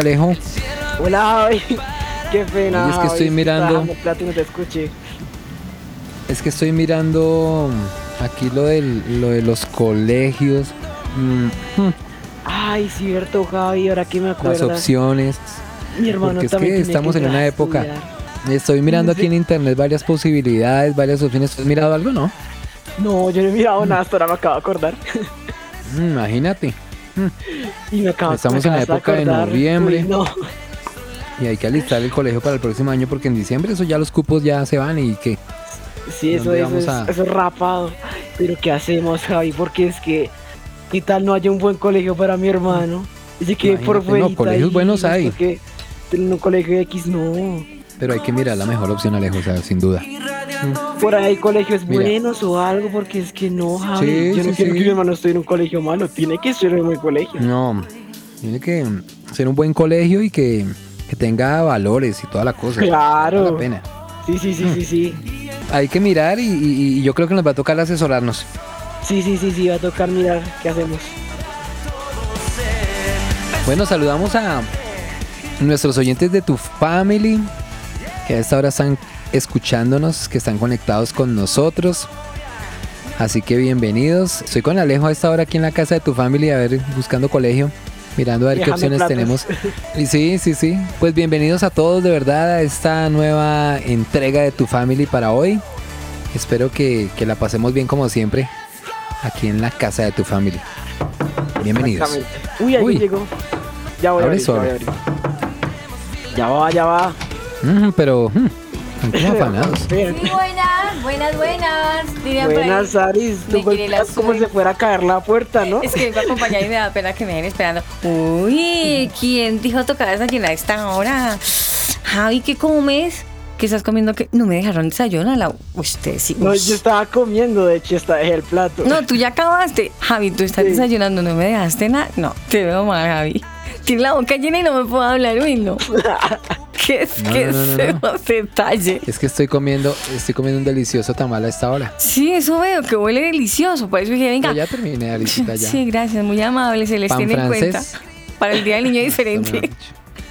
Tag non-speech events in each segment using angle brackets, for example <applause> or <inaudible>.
Alejo. Hola Javi. Qué pena. es que estoy mirando. te Es que estoy mirando aquí lo, del, lo de los colegios. Mm. Ay, cierto, Javi, ahora que me acuerdo. Las opciones. Mi hermano Porque es que estamos en una época. Estoy mirando aquí en internet varias posibilidades, varias opciones. ¿Has mirado algo, no? No, yo no he mirado nada, hasta ahora me acabo de acordar. Mm, imagínate. <laughs> Y me acabo, Estamos en la época de, noviembre. no. Y hay que alistar el colegio para el próximo año porque en diciembre eso ya los cupos ya se van y que. Sí, eso, es, eso es rapado. Pero ¿qué hacemos, Javi? Porque es que, ¿qué tal no haya un buen colegio para mi hermano? Dice que por fuera. No, colegios buenos hay en un colegio X no. Pero hay que mirar la mejor opción, Alejo, o sea, sin duda. Por ahí colegios buenos o algo, porque es que no, Javi. yo no quiero que mi hermano esté en un colegio malo, tiene que ser un buen colegio. No, tiene que ser un buen colegio y que, tenga valores y toda la cosa. Claro. la pena. Sí, sí, sí, sí, sí. <laughs> Hay que mirar y, y yo creo que nos va a tocar asesorarnos. Sí, sí, sí, sí, va a tocar mirar qué hacemos. Bueno, saludamos a nuestros oyentes de tu family, que a esta hora están escuchándonos, que están conectados con nosotros. Así que bienvenidos. Estoy con Alejo a esta hora aquí en la casa de tu family, a ver, buscando colegio, mirando a ver qué opciones tenemos. <laughs> Y sí, sí, sí. Pues bienvenidos a todos de verdad a esta nueva entrega de tu family para hoy. Espero que, la pasemos bien como siempre aquí en la casa de tu family. Bienvenidos. Uy, ahí llegó. Ya voy, a abrir, ya voy a abrir. Ya va, ya va. pero, mm, afanados. buenas, buenas, buenas. buenas, Aris. Tú como si fuera a caer la puerta, ¿no? Es que vengo a acompañar y me da pena que me dejen esperando. Uy, ¿quién dijo tocar esa llena a esta hora? Javi, ¿qué comes? ¿Qué estás comiendo? que No me dejaron desayunar. La... Usted sí. No, yo estaba comiendo, de hecho, está el plato. No, tú ya acabaste. Javi, tú estás desayunando, no me dejaste nada. No, te veo mal, Javi tiene la boca llena y no me puedo hablar, uy, no. <laughs> ¿Qué es que ese detalle? Es que estoy comiendo, estoy comiendo un delicioso tamal a esta hora. Sí, eso veo, que huele delicioso. Por eso dije, venga. ya terminé, Alicita, ya. <laughs> Sí, gracias, muy amable, se les tiene en cuenta. Para el Día del Niño <laughs> Diferente.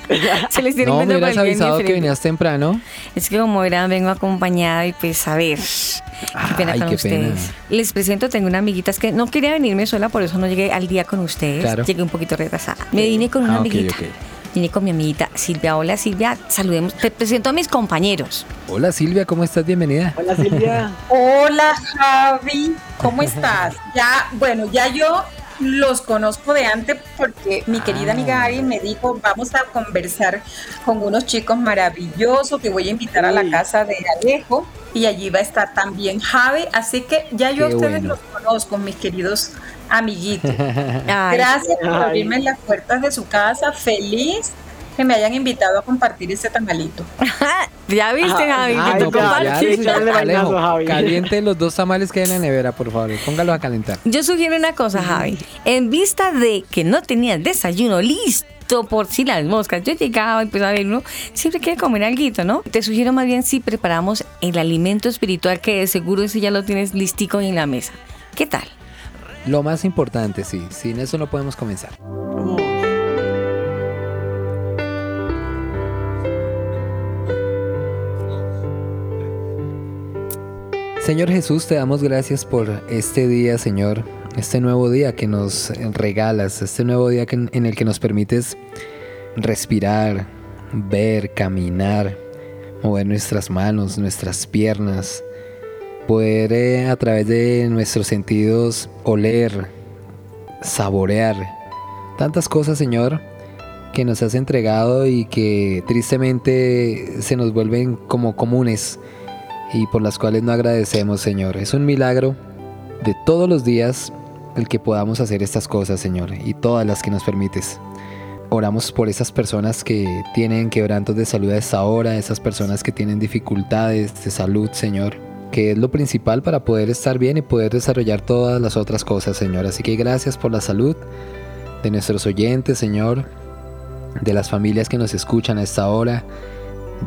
<laughs> Se les tiene no, me hubieras avisado que venías temprano. Es que como verán, vengo acompañada y pues a ver. Qué pena con ustedes. Les presento, tengo una amiguita, es que no quería venirme sola, por eso no llegué al día con ustedes. Llegué un poquito retrasada. Me vine con una ah, amiguita. Vine con mi amiguita Silvia. Hola Silvia, saludemos. Te presento a mis compañeros. Hola Silvia, ¿cómo estás? Bienvenida. Hola Silvia. <laughs> Hola Javi, ¿cómo <laughs> estás? Ya, bueno, ya yo los conozco de antes porque mi querida amiga ah. Ari me dijo, vamos a conversar con unos chicos maravillosos que voy a invitar a la casa de Alejo y allí va a estar también Javi, así que ya yo a ustedes los conozco, mis queridos amiguitos. <laughs> Gracias por abrirme las puertas de su casa, feliz que me hayan invitado a compartir ese tamalito. <laughs> ya viste, Javi, Caliente los dos tamales que hay en la nevera, por favor. Póngalos a calentar. Yo sugiero una cosa, Javi. En vista de que no tenías desayuno listo por si las moscas. Yo llegaba y pues a ver, uno siempre quiere comer algo, ¿no? Te sugiero más bien si preparamos el alimento espiritual que de seguro ese ya lo tienes listico en la mesa. ¿Qué tal? Lo más importante, sí. Sin eso no podemos comenzar. Señor Jesús, te damos gracias por este día, Señor, este nuevo día que nos regalas, este nuevo día en el que nos permites respirar, ver, caminar, mover nuestras manos, nuestras piernas, poder eh, a través de nuestros sentidos oler, saborear, tantas cosas, Señor, que nos has entregado y que tristemente se nos vuelven como comunes y por las cuales no agradecemos, Señor. Es un milagro de todos los días el que podamos hacer estas cosas, Señor, y todas las que nos permites. Oramos por esas personas que tienen quebrantos de salud a esta hora, esas personas que tienen dificultades de salud, Señor, que es lo principal para poder estar bien y poder desarrollar todas las otras cosas, Señor. Así que gracias por la salud de nuestros oyentes, Señor, de las familias que nos escuchan a esta hora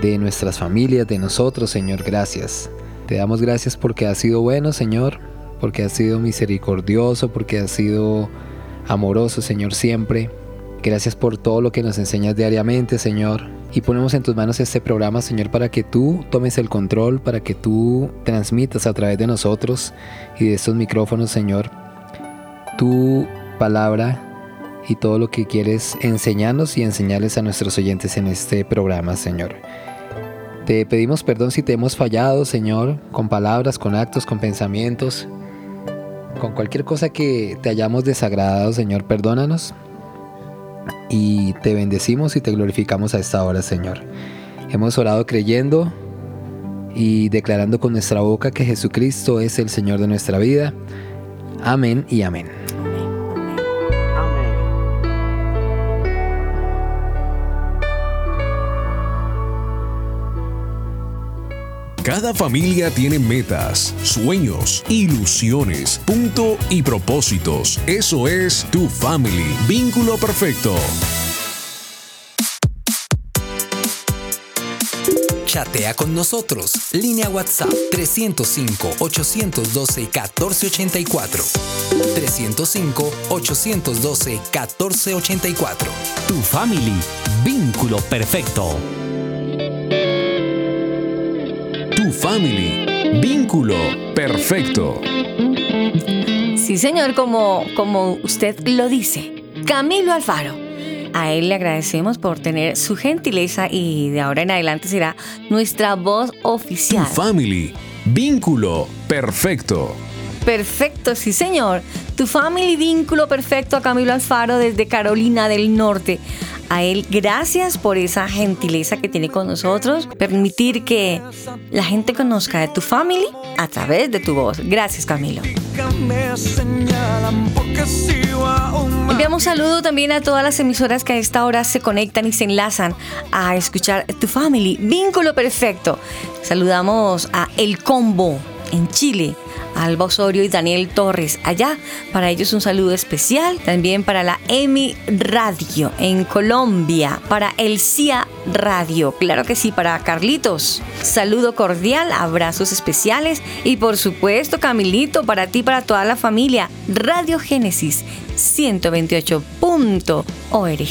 de nuestras familias, de nosotros, Señor, gracias. Te damos gracias porque has sido bueno, Señor, porque has sido misericordioso, porque has sido amoroso, Señor, siempre. Gracias por todo lo que nos enseñas diariamente, Señor. Y ponemos en tus manos este programa, Señor, para que tú tomes el control, para que tú transmitas a través de nosotros y de estos micrófonos, Señor, tu palabra y todo lo que quieres enseñarnos y enseñarles a nuestros oyentes en este programa, Señor. Te pedimos perdón si te hemos fallado, Señor, con palabras, con actos, con pensamientos, con cualquier cosa que te hayamos desagradado, Señor, perdónanos. Y te bendecimos y te glorificamos a esta hora, Señor. Hemos orado creyendo y declarando con nuestra boca que Jesucristo es el Señor de nuestra vida. Amén y amén. Cada familia tiene metas, sueños, ilusiones, punto y propósitos. Eso es tu family. Vínculo perfecto. Chatea con nosotros. Línea WhatsApp 305-812-1484. 305-812-1484. Tu family. Vínculo perfecto. Family. Vínculo perfecto. Sí, señor, como, como usted lo dice. Camilo Alfaro. A él le agradecemos por tener su gentileza y de ahora en adelante será nuestra voz oficial. Tu family. Vínculo perfecto. Perfecto, sí señor. Tu family vínculo perfecto a Camilo Alfaro desde Carolina del Norte a él gracias por esa gentileza que tiene con nosotros, permitir que la gente conozca de tu family a través de tu voz. Gracias Camilo. Enviamos saludo también a todas las emisoras que a esta hora se conectan y se enlazan a escuchar tu family, vínculo perfecto. Saludamos a El Combo en Chile, Alba Osorio y Daniel Torres. Allá, para ellos un saludo especial. También para la EMI Radio en Colombia. Para el CIA Radio. Claro que sí, para Carlitos. Saludo cordial, abrazos especiales. Y por supuesto, Camilito, para ti, para toda la familia. Radio Génesis 128.org.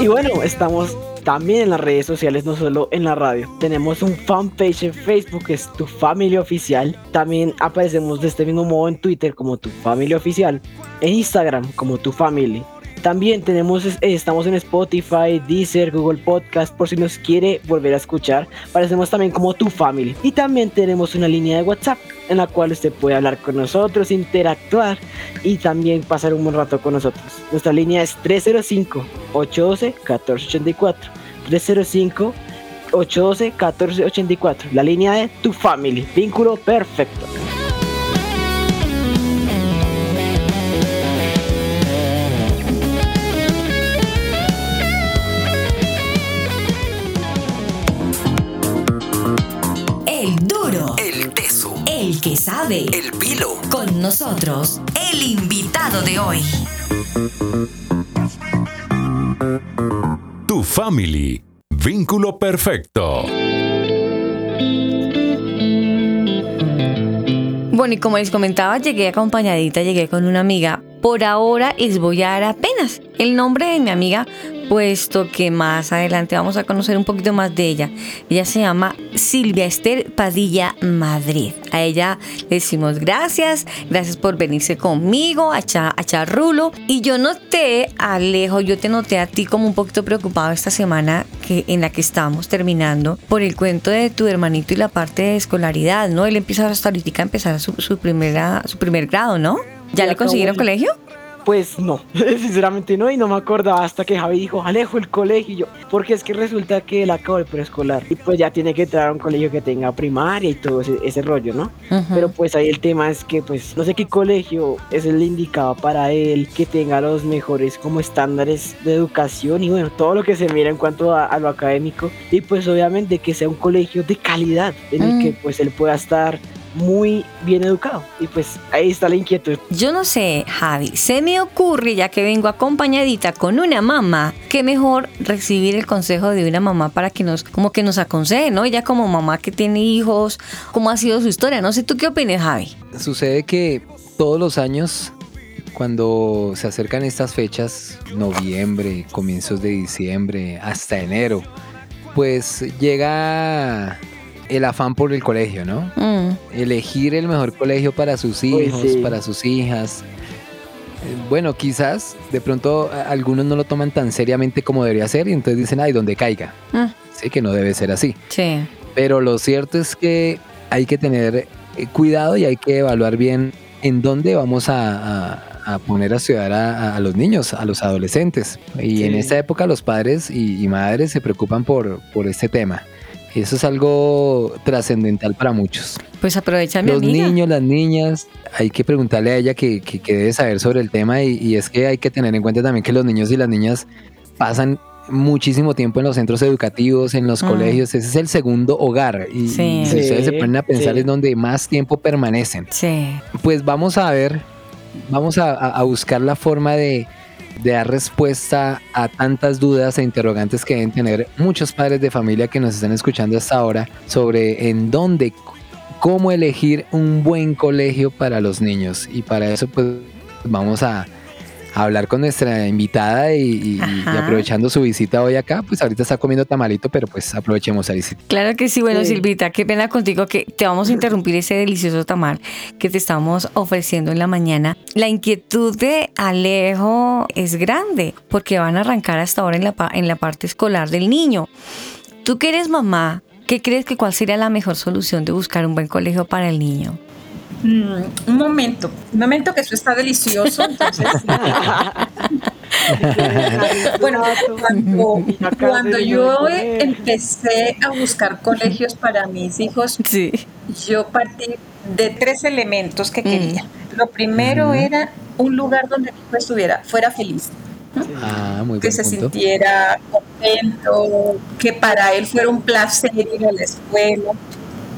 Y bueno, estamos también en las redes sociales, no solo en la radio. Tenemos un fanpage en Facebook que es Tu Familia Oficial. También aparecemos de este mismo modo en Twitter como Tu Familia Oficial. En Instagram como Tu Family. También tenemos, eh, estamos en Spotify, Deezer, Google Podcast, por si nos quiere volver a escuchar. Aparecemos también como Tu Family. Y también tenemos una línea de WhatsApp en la cual usted puede hablar con nosotros, interactuar y también pasar un buen rato con nosotros. Nuestra línea es 305-812-1484. 305 812 1484. La línea de Tu Family. Vínculo perfecto. El que sabe, el pilo, con nosotros, el invitado de hoy. Family. Vínculo perfecto. Bueno, y como les comentaba, llegué acompañadita, llegué con una amiga. Por ahora les voy a dar apenas el nombre de mi amiga puesto que más adelante vamos a conocer un poquito más de ella. Ella se llama Silvia Esther Padilla Madrid. A ella le decimos gracias, gracias por venirse conmigo a, Charrulo. Y yo noté, Alejo, yo te noté a ti como un poquito preocupado esta semana que, en la que estamos terminando por el cuento de tu hermanito y la parte de escolaridad, ¿no? Él empieza hasta ahorita a empezar su, su, primera, su primer grado, ¿no? ¿Ya le consiguieron colegio? Pues no, <laughs> sinceramente no, y no me acordaba hasta que Javi dijo, Alejo, el colegio, porque es que resulta que él acabó el preescolar y pues ya tiene que entrar a un colegio que tenga primaria y todo ese, rollo, ¿no? Pero pues ahí el tema es que pues no sé qué colegio es el indicado para él, que tenga los mejores como estándares de educación y bueno, todo lo que se mira en cuanto a, lo académico. Y pues obviamente que sea un colegio de calidad en el que pues él pueda estar muy bien educado. Y pues ahí está la inquietud. Yo no sé, Javi, se me ocurre, ya que vengo acompañadita con una mamá, que mejor recibir el consejo de una mamá para que nos, como que nos aconseje, ¿no? Ella como mamá que tiene hijos, ¿cómo ha sido su historia? No sé, ¿tú qué opinas, Javi? Sucede que todos los años cuando se acercan estas fechas, noviembre, comienzos de diciembre, hasta enero, pues llega el afán por el colegio, ¿no? Mm. Elegir el mejor colegio para sus hijos, para sus hijas. Eh, bueno, quizás de pronto algunos no lo toman tan seriamente como debería ser y entonces dicen, ay, donde caiga. Mm. Sí, que no debe ser así. Sí. Pero lo cierto es que hay que tener eh, cuidado y hay que evaluar bien en dónde vamos a, poner a estudiar a, los niños, a los adolescentes. Y en esta época los padres y, y madres se preocupan por, por este tema. Eso es algo trascendental para muchos. Pues aprovechan Los niños, las niñas, hay que preguntarle a ella que, debe saber sobre el tema y, es que hay que tener en cuenta también que los niños y las niñas pasan muchísimo tiempo en los centros educativos, en los mm. colegios, ese es el segundo hogar y, si ustedes se ponen a pensar es donde más tiempo permanecen. Sí. Pues vamos a ver, vamos a buscar la forma de, de dar respuesta a tantas dudas e interrogantes que deben tener muchos padres de familia que nos están escuchando hasta ahora sobre en dónde, cómo elegir un buen colegio para los niños. Y para eso pues vamos a, hablar con nuestra invitada y, aprovechando su visita hoy acá, pues ahorita está comiendo tamalito, pero pues aprovechemos a visitar. Claro que sí, bueno Silvita, qué pena contigo que te vamos a interrumpir ese delicioso tamal que te estamos ofreciendo en la mañana. La inquietud de Alejo es grande porque van a arrancar hasta ahora en la, en la parte escolar del niño. Tú que eres mamá, ¿qué crees que cuál sería la mejor solución de buscar un buen colegio para el niño? Mm, un momento, un momento que eso está delicioso. <laughs> bueno, cuando, yo empecé a buscar colegios para mis hijos, yo partí de tres elementos que quería. Mm. Lo primero era un lugar donde mi estuviera, fuera feliz. Ah, que se sintiera contento, que para él fuera un placer ir a la escuela,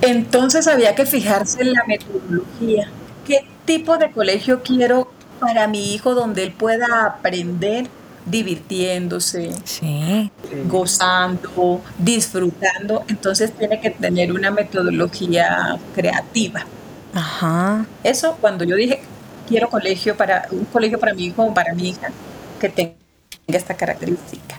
entonces había que fijarse en la metodología. ¿Qué tipo de colegio quiero para mi hijo donde él pueda aprender divirtiéndose, gozando, disfrutando? Entonces tiene que tener una metodología creativa. Ajá. Eso cuando yo dije quiero colegio para un colegio para mi hijo o para mi hija que tenga esta característica.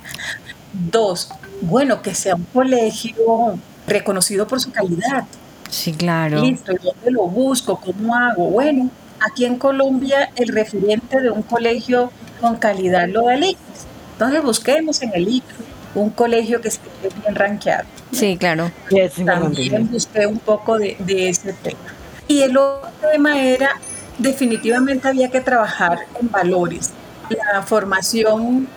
Dos, bueno, que sea un colegio reconocido por su calidad. Sí, claro. Listo, ¿dónde lo busco? ¿Cómo hago? Bueno, aquí en Colombia el referente de un colegio con calidad lo da el ICFES. Entonces busquemos en el ICFES un colegio que esté bien rankeado. Sí, claro. También busqué un poco de, de ese tema. Y el otro tema era, definitivamente había que trabajar en valores. La formación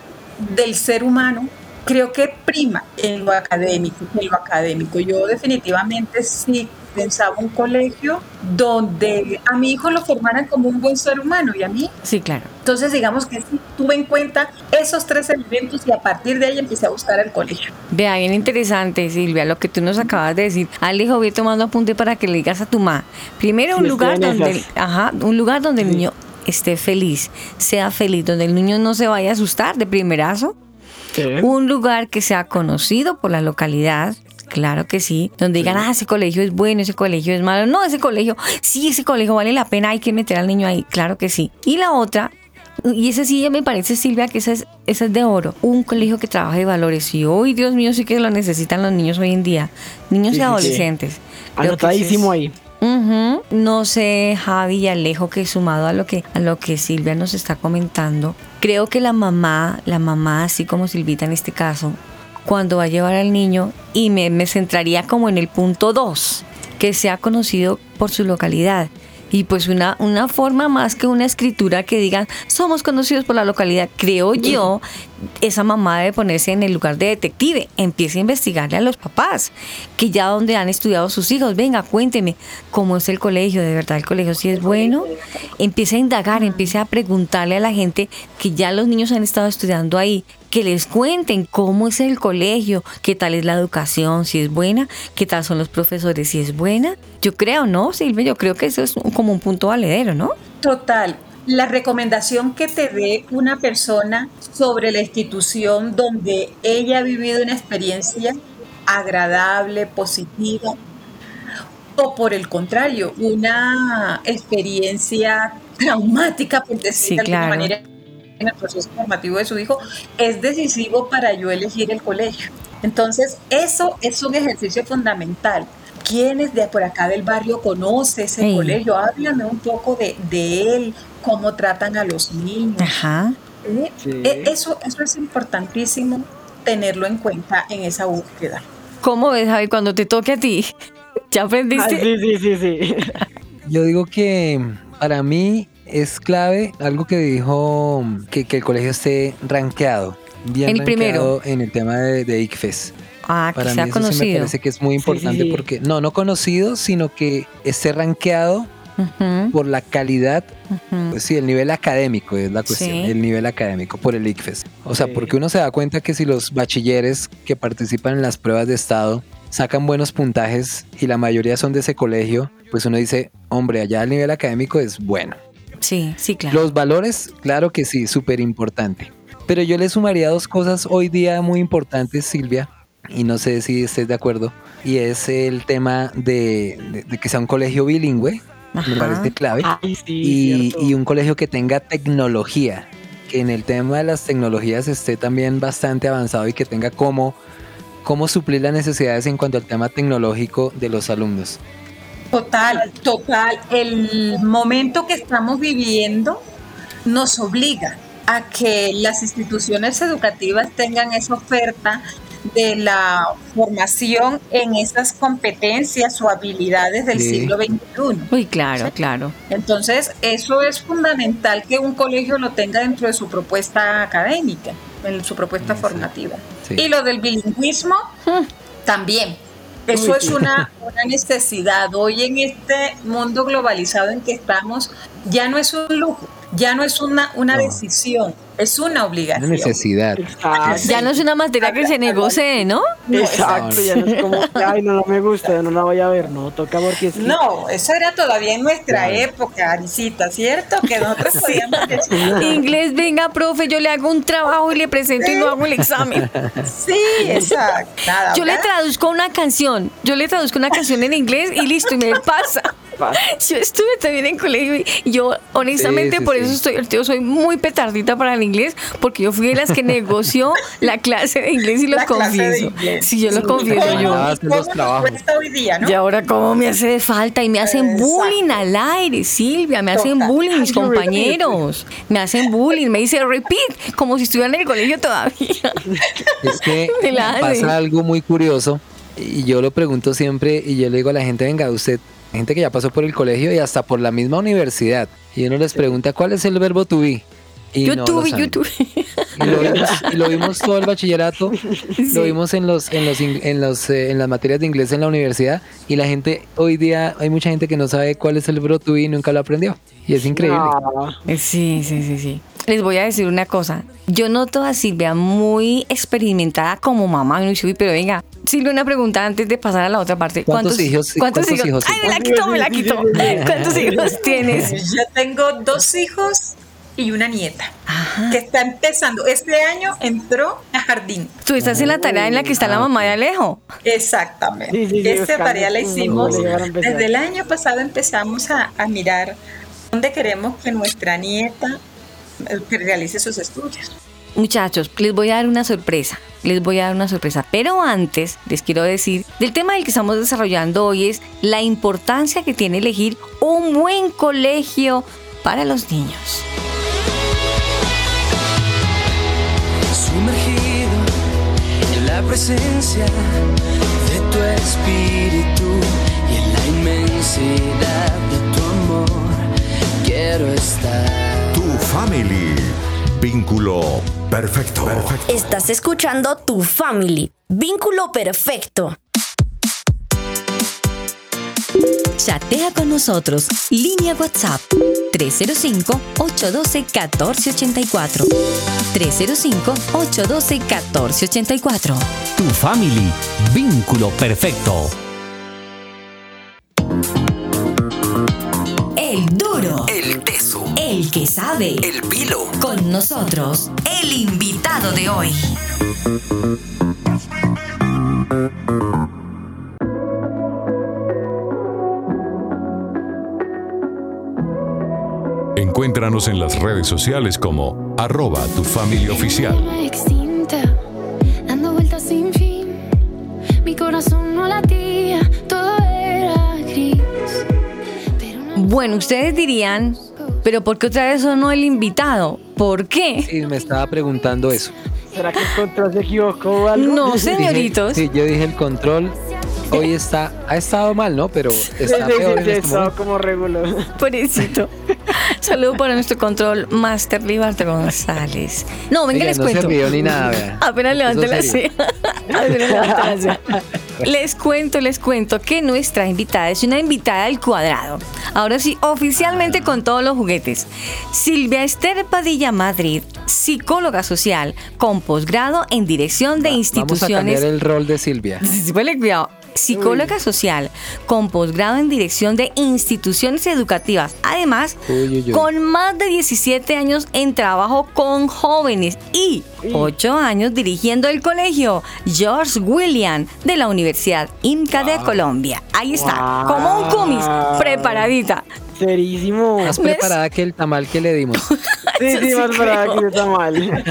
del ser humano creo que prima en lo académico, en lo académico. Yo definitivamente sí pensaba un colegio donde a mi hijo lo formaran como un buen ser humano y a mí. Sí, claro. Entonces, digamos que tuve en cuenta esos tres elementos y a partir de ahí empecé a buscar el colegio. Vea, bien interesante, Silvia, lo que tú nos acabas de decir. Alejo, voy tomando apunte para que le digas a tu mamá. Primero, un lugar donde, ajá, un lugar donde el niño esté feliz, sea feliz, donde el niño no se vaya a asustar de primerazo. Un lugar que sea conocido por la localidad, Claro que sí, donde digan, ah, ese colegio es bueno, ese colegio es malo. No, ese colegio, sí, ese colegio vale la pena, hay que meter al niño ahí. Claro que sí. Y la otra, y ese sí me parece, Silvia, que ese es, ese es de oro. Un colegio que trabaje valores. Y hoy, Dios mío, sí que lo necesitan los niños hoy en día. Niños y adolescentes. Anotadísimo ahí. No sé, Javi y Alejo, que sumado a lo que, a lo que Silvia nos está comentando, creo que la mamá, la mamá, así como Silvita en este caso, cuando va a llevar al niño, y me, me centraría como en el punto 2, que sea conocido por su localidad y pues una, una forma más que una escritura que digan somos conocidos por la localidad, creo yo, esa mamá debe ponerse en el lugar de detective, empiece a investigarle a los papás, que ya donde han estudiado sus hijos, venga, cuénteme cómo es el colegio, de verdad el colegio si es bueno, empiece a indagar, empiece a preguntarle a la gente que ya los niños han estado estudiando ahí, que les cuenten cómo es el colegio, qué tal es la educación, si es buena, qué tal son los profesores, si es buena. Yo creo, ¿no, Silvia? Yo creo que eso es como un punto valedero, ¿no? Total. La recomendación que te dé una persona sobre la institución donde ella ha vivido una experiencia agradable, positiva, o por el contrario, una experiencia traumática, por decirlo de alguna manera, en el proceso formativo de su hijo es decisivo para yo elegir el colegio. Entonces, eso es un ejercicio fundamental. ¿Quiénes de por acá del barrio conoce ese colegio? Háblame un poco de, él, cómo tratan a los niños. Ajá. ¿Eh? E, eso, eso es importantísimo tenerlo en cuenta en esa búsqueda. ¿Cómo ves, Javi, cuando te toque a ti? ¿Ya aprendiste? sí, sí, sí, sí. <laughs> Yo digo que para mí es clave algo que dijo que, el colegio esté rankeado, bien el rankeado en el tema de, de ICFES. Ah, Para que sea mí eso conocido. me parece que es muy importante porque, no, no conocido, sino que esté rankeado por la calidad, pues sí, el nivel académico es la cuestión, el nivel académico por el ICFES. O sea, porque uno se da cuenta que si los bachilleres que participan en las pruebas de estado sacan buenos puntajes y la mayoría son de ese colegio, pues uno dice, hombre, allá el nivel académico es bueno. Sí, sí, claro. Los valores, claro que sí, súper importante. Pero yo le sumaría dos cosas hoy día muy importantes, Silvia, y no sé si estés de acuerdo, y es el tema de, que sea un colegio bilingüe, me parece clave, y, y, un colegio que tenga tecnología, que en el tema de las tecnologías esté también bastante avanzado y que tenga cómo, cómo suplir las necesidades en cuanto al tema tecnológico de los alumnos. Total, total. El momento que estamos viviendo nos obliga a que las instituciones educativas tengan esa oferta de la formación en esas competencias o habilidades del siglo XXI. Uy, claro, claro. Entonces, eso es fundamental que un colegio lo tenga dentro de su propuesta académica, en su propuesta formativa. Y lo del bilingüismo, mm. también eso es una, una, necesidad. Hoy en este mundo globalizado en que estamos, ya no es un lujo, ya no es una, una decisión, es una obligación. Una necesidad. Ya no es una materia que se negocie, ¿no? Exacto, ya no es como, ay, no, no me gusta, no la voy a ver, no, toca porque sí. No, eso era todavía en nuestra época, Arisita, ¿cierto? Que nosotros <laughs> podíamos decir. Inglés, venga, profe, yo le hago un trabajo y le presento y no hago el examen. <laughs> Sí, exacto. yo le traduzco una canción, yo le traduzco una canción en inglés y listo, y me pasa. <laughs> Yo estuve también en colegio y yo, honestamente, por eso estoy, yo soy muy petardita para el inglés, porque yo fui de las que negoció <laughs> la clase de inglés y lo confieso. Sí, yo lo confieso. yo. Y ahora cómo me hace de falta y me hacen bullying al aire, Silvia, me hacen bullying mis compañeros, me hacen bullying, me dice repeat, como si estuviera en el colegio todavía. <laughs> Es que pasa algo muy curioso y yo lo pregunto siempre y yo le digo a la gente, venga, usted gente que ya pasó por el colegio y hasta por la misma universidad. Y uno les pregunta, ¿cuál es el verbo to be? Y yo tuve, yo Y lo vimos, todo el bachillerato, lo vimos en los, en los, en los, eh, en las materias de inglés en la universidad y la gente hoy día hay mucha gente que no sabe cuál es el Brotu y nunca lo aprendió y es increíble. Sí, sí, sí, sí. Les voy a decir una cosa. Yo noto a Silvia muy experimentada como mamá. Pero venga, Silvia, una pregunta antes de pasar a la otra parte. ¿Cuántos, hijos? ¿Cuántos, hijos? Ay, me la quito, me la quito. <laughs> ¿Cuántos hijos tienes? Yo tengo dos hijos y una nieta que está empezando. Este año entró a jardín. Tú estás en la tarea en la que está la mamá de Alejo. Exactamente. Esta tarea la hicimos desde el año pasado. Empezamos a, a mirar dónde queremos que nuestra nieta que realice sus estudios. Muchachos, les voy a dar una sorpresa, les voy a dar una sorpresa, pero antes les quiero decir del tema del que estamos desarrollando hoy es la importancia que tiene elegir un buen colegio para los niños. Sumergido en la presencia de tu espíritu y en la inmensidad de tu amor, quiero estar. Family. Vínculo perfecto. perfecto. Estás escuchando Tu Family. Vínculo perfecto. Chatea con nosotros. Línea WhatsApp 305-812-1484. 305-812-1484. Tu Family. Vínculo perfecto. El duro. El. El que sabe. El pilo. Con nosotros, el invitado de hoy. Encuéntranos en las redes sociales como arroba tu familia oficial. dando vueltas sin fin. Mi corazón no latía, todo era gris. Bueno, ustedes dirían, pero ¿por qué otra vez sonó el invitado? ¿Por qué? Sí, me estaba preguntando eso. ¿Será que el control se equivocó algo? No, <laughs> señoritos. sí, yo dije el control hoy está, ha estado mal, ¿no? Pero está peor en este como regular. Pobrecito. Saludo para nuestro control Master Libardo González. No, venga, les no cuento. Se ni nada, vea. Apenas levante la ceja. Apenas levante la <laughs> Les cuento, les cuento que nuestra invitada es una invitada al cuadrado. Ahora sí, oficialmente con todos los juguetes. Silvia Esther Padilla Madrid, psicóloga social con posgrado en dirección de instituciones. Vamos a cambiar el rol de Silvia. Sí, cuidado psicóloga social con posgrado en dirección de instituciones educativas. Además, con más de 17 años en trabajo con jóvenes y 8 años dirigiendo el colegio George William de la Universidad IMCA de Colombia. Ahí está, como un cumis, preparadita. Serísimo. Más preparada que el tamal que le dimos. <laughs> sí, sí, más preparada que el tamal.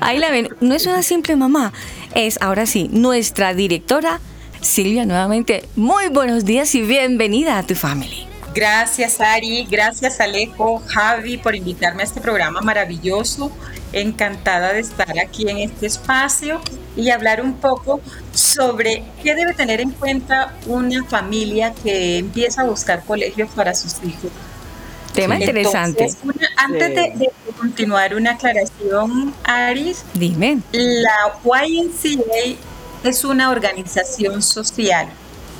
Ahí la ven, no es una simple mamá, es ahora sí nuestra directora Silvia, nuevamente, muy buenos días y bienvenida a tu family. Gracias Ari, gracias Alejo, Javi por invitarme a este programa maravilloso. Encantada de estar aquí en este espacio y hablar un poco sobre qué debe tener en cuenta una familia que empieza a buscar colegios para sus hijos. Tema interesante. antes de, de, continuar, una aclaración, Aris. Dime. La YMCA es una organización social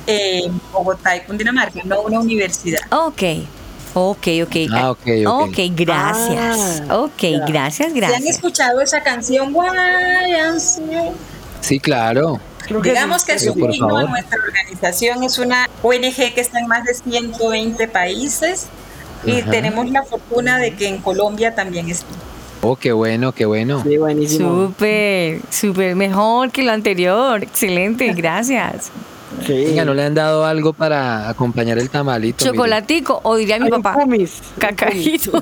en Bogotá y Cundinamarca, no una universidad. Ok. Ok, ok. Ah, ok, ok. Ok, gracias. Ah, ok, gracias, gracias. ¿Se han escuchado esa canción? Sí, claro. Digamos que es un himno de nuestra organización, es una ONG que está en más de 120 países y tenemos la fortuna de que en Colombia también está. Oh, qué bueno, qué bueno. Sí, buenísimo. Súper, súper mejor que lo anterior. Excelente, <laughs> gracias. Sí. Venga, ¿no le han dado algo para acompañar el tamalito? Chocolatico, o diría mi papá. Un cumis. Cacajito. <laughs>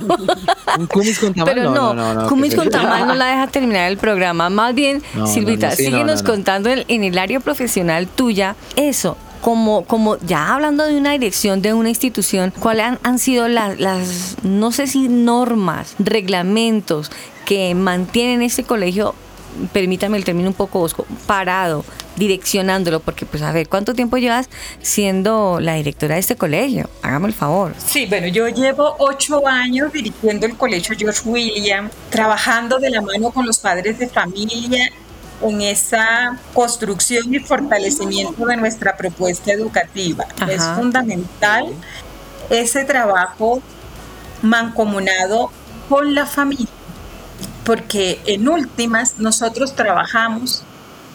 <laughs> ¿Un cumis con tamal? Pero no, no, no, cumis con tamal no la deja terminar el programa. Más bien, Silvita, síguenos contando en el área profesional tuya eso como, como ya hablando de una dirección de una institución, ¿cuáles han, sido las, las, no sé si normas, reglamentos que mantienen este colegio permítame el término un poco bosco, parado, direccionándolo, porque pues a ver, ¿cuánto tiempo llevas siendo la directora de este colegio? Hágame el favor. Sí, bueno, yo llevo ocho años dirigiendo el colegio George William, trabajando de la mano con los padres de familia en esa construcción y fortalecimiento de nuestra propuesta educativa. Es fundamental ese trabajo mancomunado con la familia, porque en últimas nosotros trabajamos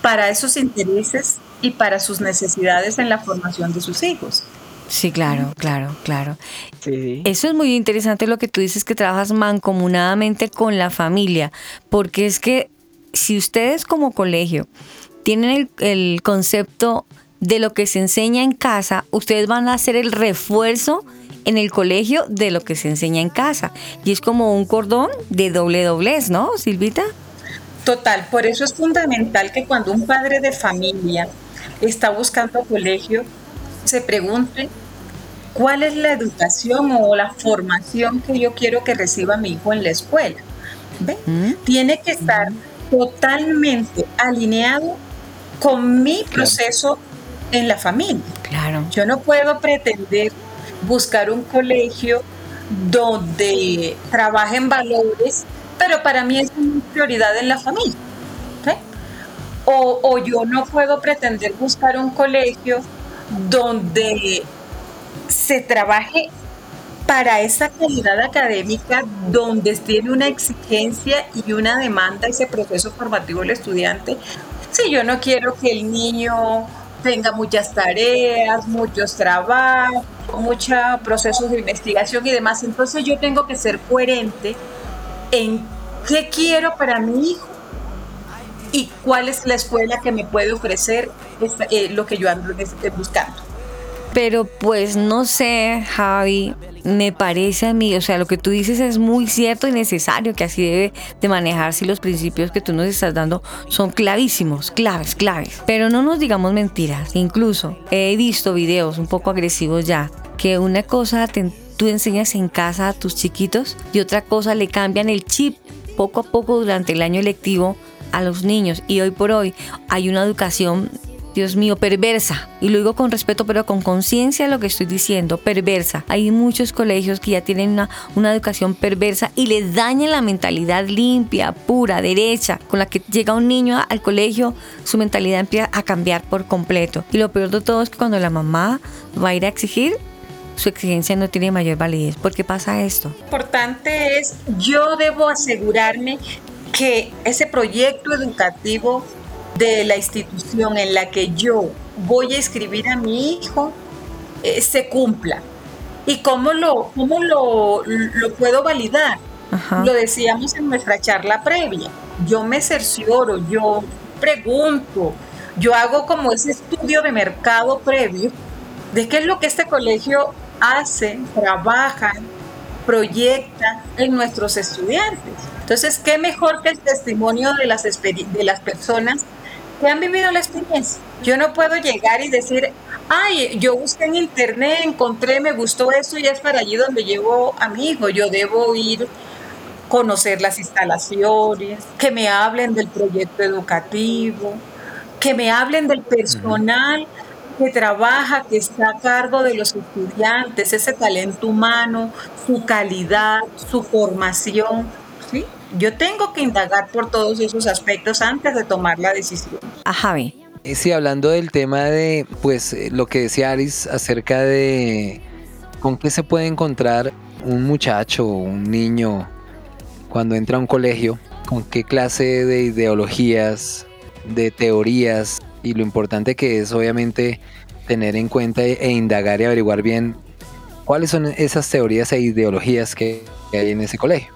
para esos intereses y para sus necesidades en la formación de sus hijos. Sí, claro, claro, claro. Eso es muy interesante lo que tú dices, que trabajas mancomunadamente con la familia, porque es que si ustedes como colegio tienen el, el concepto de lo que se enseña en casa, ustedes van a hacer el refuerzo en el colegio de lo que se enseña en casa. Y es como un cordón de doble doblez, ¿no, Silvita? Total, por eso es fundamental que cuando un padre de familia está buscando colegio, se pregunte cuál es la educación o la formación que yo quiero que reciba mi hijo en la escuela. ¿Ve? Mm. Tiene que estar totalmente alineado con mi proceso en la familia. Claro. Yo no puedo pretender buscar un colegio donde trabajen valores, pero para mí es una prioridad en la familia. O, o yo no puedo pretender buscar un colegio donde se trabaje para esa calidad académica donde tiene una exigencia y una demanda ese proceso formativo del estudiante. Si yo no quiero que el niño tenga muchas tareas, muchos trabajos, muchos procesos de investigación y demás. Entonces yo tengo que ser coherente en qué quiero para mi hijo y cuál es la escuela que me puede ofrecer eh, lo que yo ando buscando. Pero pues no sé, Javi, me parece a mí, o sea, lo que tú dices es muy cierto y necesario, que así debe de manejarse los principios que tú nos estás dando son clavísimos, claves, claves. Pero no nos digamos mentiras, incluso he visto videos un poco agresivos ya, que una cosa tú enseñas en casa a tus chiquitos y otra cosa le cambian el chip poco a poco durante el año lectivo a los niños y hoy por hoy hay una educación Dios mío, perversa. Y lo digo con respeto, pero con conciencia lo que estoy diciendo, perversa. Hay muchos colegios que ya tienen una, una educación perversa y les dañan la mentalidad limpia, pura, derecha, con la que llega un niño al colegio, su mentalidad empieza a cambiar por completo. Y lo peor de todo es que cuando la mamá va a ir a exigir, su exigencia no tiene mayor validez. ¿Por qué pasa esto? Lo importante es, yo debo asegurarme que ese proyecto educativo de la institución en la que yo voy a escribir a mi hijo eh, se cumpla. ¿Y cómo lo, cómo lo, lo puedo validar? Lo decíamos en nuestra charla previa. Yo me cercioro, yo pregunto, yo hago como ese estudio de mercado previo de qué es lo que este colegio hace, trabaja, proyecta en nuestros estudiantes. Entonces, ¿qué mejor que el testimonio de las, de las personas que han vivido la experiencia. Yo no puedo llegar y decir, ay, yo busqué en internet, encontré, me gustó esto y es para allí donde llevo a mi hijo. Yo debo ir conocer las instalaciones, que me hablen del proyecto educativo, que me hablen del personal que trabaja, que está a cargo de los estudiantes, ese talento humano, su calidad, su formación. ¿sí? Yo tengo que indagar por todos esos aspectos antes de tomar la decisión. A Javi. Eh, sí, hablando del tema de, pues, eh, lo que decía Aris acerca de con qué se puede encontrar un muchacho o un niño cuando entra a un colegio, con qué clase de ideologías, de teorías y lo importante que es obviamente tener en cuenta e indagar y averiguar bien cuáles son esas teorías e ideologías que hay en ese colegio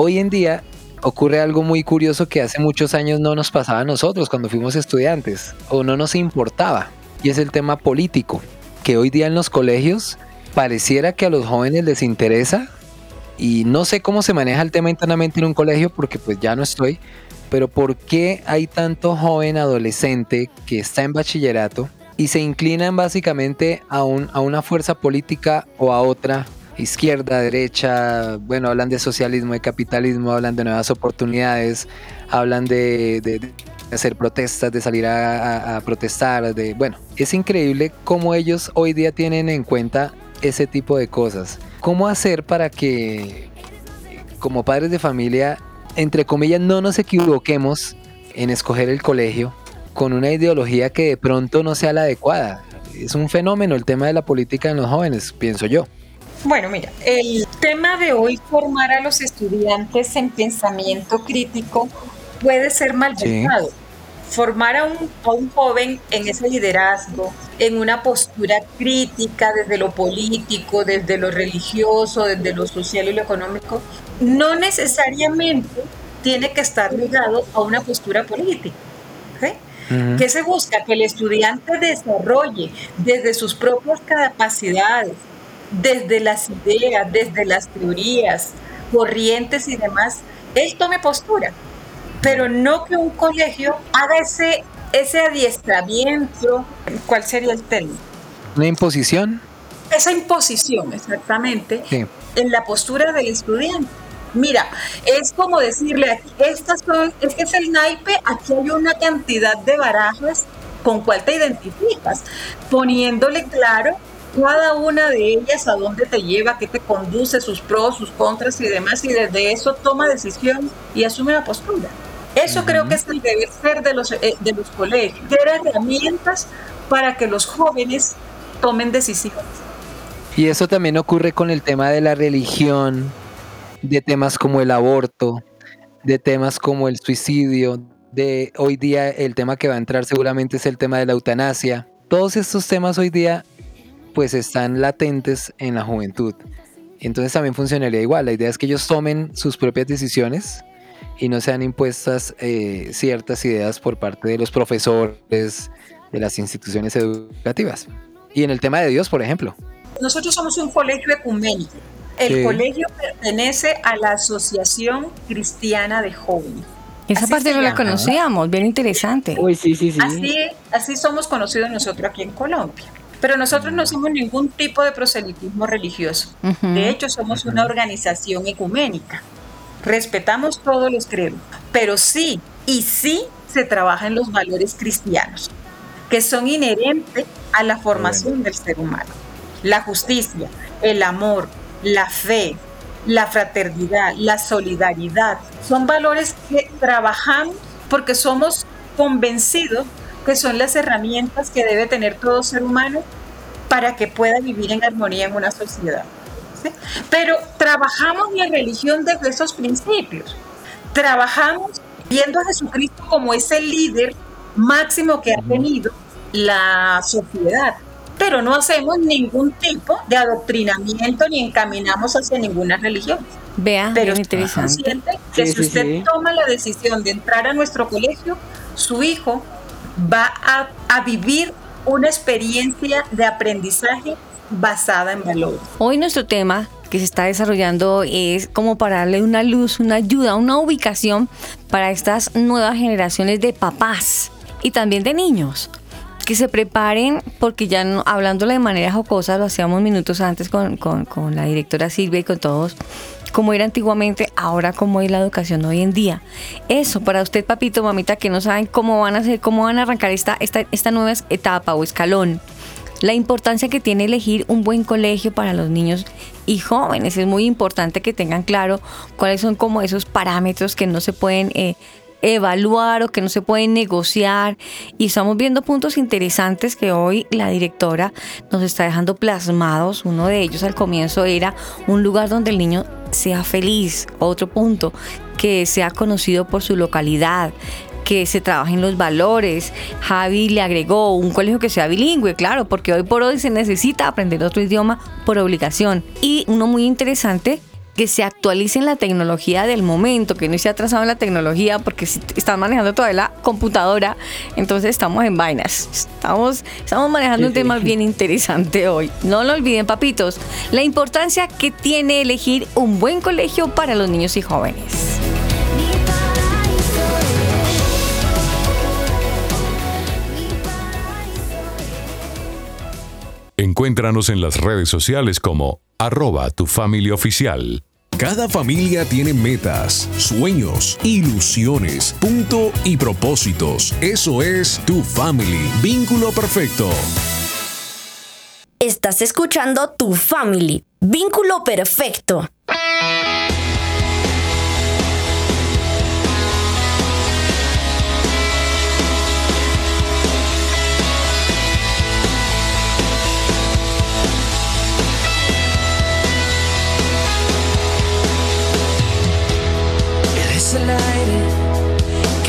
hoy en día ocurre algo muy curioso que hace muchos años no nos pasaba a nosotros cuando fuimos estudiantes o no nos importaba y es el tema político que hoy día en los colegios pareciera que a los jóvenes les interesa y no sé cómo se maneja el tema internamente en un colegio porque pues ya no estoy, pero ¿por qué hay tanto joven adolescente que está en bachillerato y se inclinan básicamente a, un, a una fuerza política o a otra izquierda, derecha, bueno, hablan de socialismo, de capitalismo, hablan de nuevas oportunidades, hablan de, hacer protestas, de salir a, protestar, de, bueno, es increíble cómo ellos hoy día tienen en cuenta ese tipo de cosas. ¿Cómo hacer para que como padres de familia, entre comillas, no nos equivoquemos en escoger el colegio con una ideología que de pronto no sea la adecuada? Es un fenómeno el tema de la política en los jóvenes, pienso yo. Bueno, mira, el tema de hoy, formar a los estudiantes en pensamiento crítico, puede ser mal pensado. Formar a un, a un joven en ese liderazgo, en una postura crítica desde lo político, desde lo religioso, desde lo social y lo económico, no necesariamente tiene que estar ligado a una postura política. ¿Qué se busca? Que el estudiante desarrolle desde sus propias capacidades, desde las ideas, desde las teorías, corrientes y demás, él tome postura, pero no que un colegio haga ese, ese adiestramiento, ¿cuál sería el término? ¿Una imposición? Esa imposición, exactamente, en la postura del estudiante. Mira, es como decirle, estas son, es que es el naipe, aquí hay una cantidad de barajas con cuál te identificas, poniéndole claro cada una de ellas a dónde te lleva, qué te conduce, sus pros, sus contras y demás, y desde eso toma decisión y asume la postura. Eso creo que es el deber ser de los, eh, de los colegios, herramientas para que los jóvenes tomen decisiones. Y eso también ocurre con el tema de la religión, de temas como el aborto, de temas como el suicidio, de hoy día el tema que va a entrar seguramente es el tema de la eutanasia. Todos estos temas hoy día pues están latentes en la juventud. Entonces también funcionaría igual. La idea es que ellos tomen sus propias decisiones y no sean impuestas eh, ciertas ideas por parte de los profesores, de las instituciones educativas. Y en el tema de Dios, por ejemplo. Nosotros somos un colegio ecuménico. El colegio pertenece a la Asociación Cristiana de Jóvenes. Esa parte no la conocíamos, bien interesante. Uy, sí, sí, sí. Así, así somos conocidos nosotros aquí en Colombia. Pero nosotros no somos ningún tipo de proselitismo religioso. De hecho, somos una organización ecuménica. Respetamos todos los credos, pero sí, y sí se trabaja en los valores cristianos, que son inherentes a la formación del ser humano. La justicia, el amor, la fe, la fraternidad, la solidaridad, son valores que trabajamos porque somos convencidos que son las herramientas que debe tener todo ser humano para que pueda vivir en armonía en una sociedad. Pero trabajamos la religión desde esos principios. Trabajamos viendo a Jesucristo como ese líder máximo que ha tenido la sociedad. Pero no hacemos ningún tipo de adoctrinamiento ni encaminamos hacia ninguna religión. Vea, pero es interesante. que si usted toma la decisión de entrar a nuestro colegio, su hijo va a, vivir una experiencia de aprendizaje basada en valores. Hoy nuestro tema que se está desarrollando es como para darle una luz, una ayuda, una ubicación para estas nuevas generaciones de papás y también de niños. Que se preparen, porque ya no, hablándole de manera jocosa, lo hacíamos minutos antes con, con, con la directora Silvia y con todos, como era antiguamente, ahora como es la educación hoy en día. Eso, para usted, papito, mamita, que no saben cómo van a hacer, cómo van a arrancar esta, esta, esta nueva etapa o escalón. La importancia que tiene elegir un buen colegio para los niños y jóvenes. Es muy importante que tengan claro cuáles son como esos parámetros que no se pueden eh, evaluar o que no se pueden negociar. Y estamos viendo puntos interesantes que hoy la directora nos está dejando plasmados. Uno de ellos al comienzo era un lugar donde el niño sea feliz. Otro punto, que sea conocido por su localidad que se trabajen los valores. Javi le agregó un colegio que sea bilingüe, claro, porque hoy por hoy se necesita aprender otro idioma por obligación. Y uno muy interesante, que se actualicen la tecnología del momento, que no se ha atrasado en la tecnología, porque si están manejando toda la computadora, entonces estamos en vainas. Estamos, estamos manejando un tema bien <laughs> interesante hoy. No lo olviden, papitos, la importancia que tiene elegir un buen colegio para los niños y jóvenes. Encuéntranos en las redes sociales como arroba tu familia oficial. Cada familia tiene metas, sueños, ilusiones, punto y propósitos. Eso es tu family. Vínculo perfecto. Estás escuchando Tu Family. Vínculo perfecto.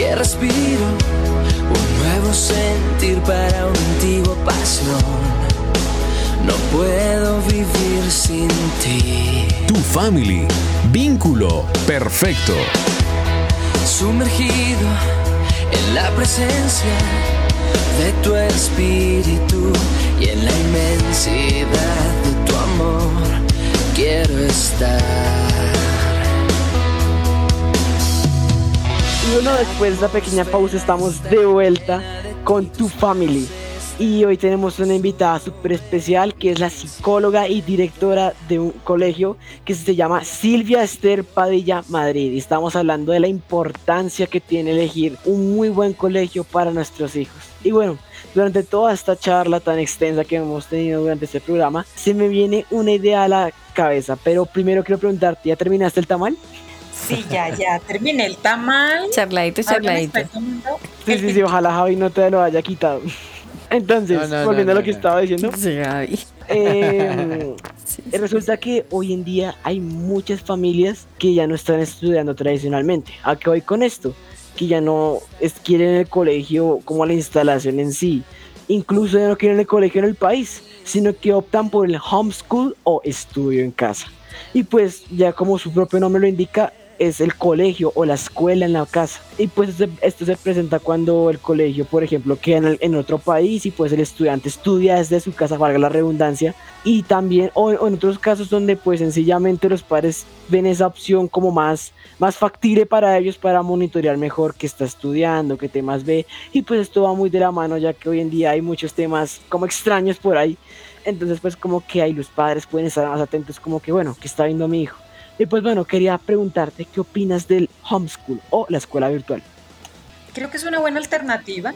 Que respiro, un nuevo sentir para un antiguo pasión no puedo vivir sin ti. Tu family. Vínculo perfecto. Sumergido en la presencia de tu espíritu y en la inmensidad de tu amor. Quiero estar. Y bueno, después de esa pequeña pausa estamos de vuelta con tu family. Y hoy tenemos una invitada súper especial que es la psicóloga y directora de un colegio que se llama Silvia Esther Padilla Madrid. Y estamos hablando de la importancia que tiene elegir un muy buen colegio para nuestros hijos. Y bueno, durante toda esta charla tan extensa que hemos tenido durante este programa, se me viene una idea a la cabeza. Pero primero quiero preguntarte, ¿ya terminaste el tamal? Sí, ya, ya, terminé el tamal. Charladito, charladito. Sí, sí, sí, ojalá Javi no te lo haya quitado. <laughs> Entonces, volviendo a lo que estaba diciendo. <laughs> Eh, resulta que hoy en día hay muchas familias que ya no están estudiando tradicionalmente. ¿A qué voy con esto? Que ya no es, quieren el colegio como la instalación en sí. Incluso ya no quieren el colegio en el país, sino que optan por el homeschool o estudio en casa. Y pues ya como su propio nombre lo indica, es el colegio o la escuela en la casa. Y pues esto se presenta cuando el colegio, por ejemplo, queda en, otro país y pues el estudiante estudia desde su casa, valga la redundancia. Y también, o, en otros casos donde pues sencillamente los padres ven esa opción como más, más factible para ellos para monitorear mejor qué está estudiando, qué temas ve. Y pues esto va muy de la mano ya que hoy en día hay muchos temas como extraños por ahí. Entonces pues como que ahí los padres pueden estar más atentos como que bueno, ¿qué está viendo mi hijo? Y pues bueno, quería preguntarte qué opinas del homeschool o la escuela virtual. Creo que es una buena alternativa.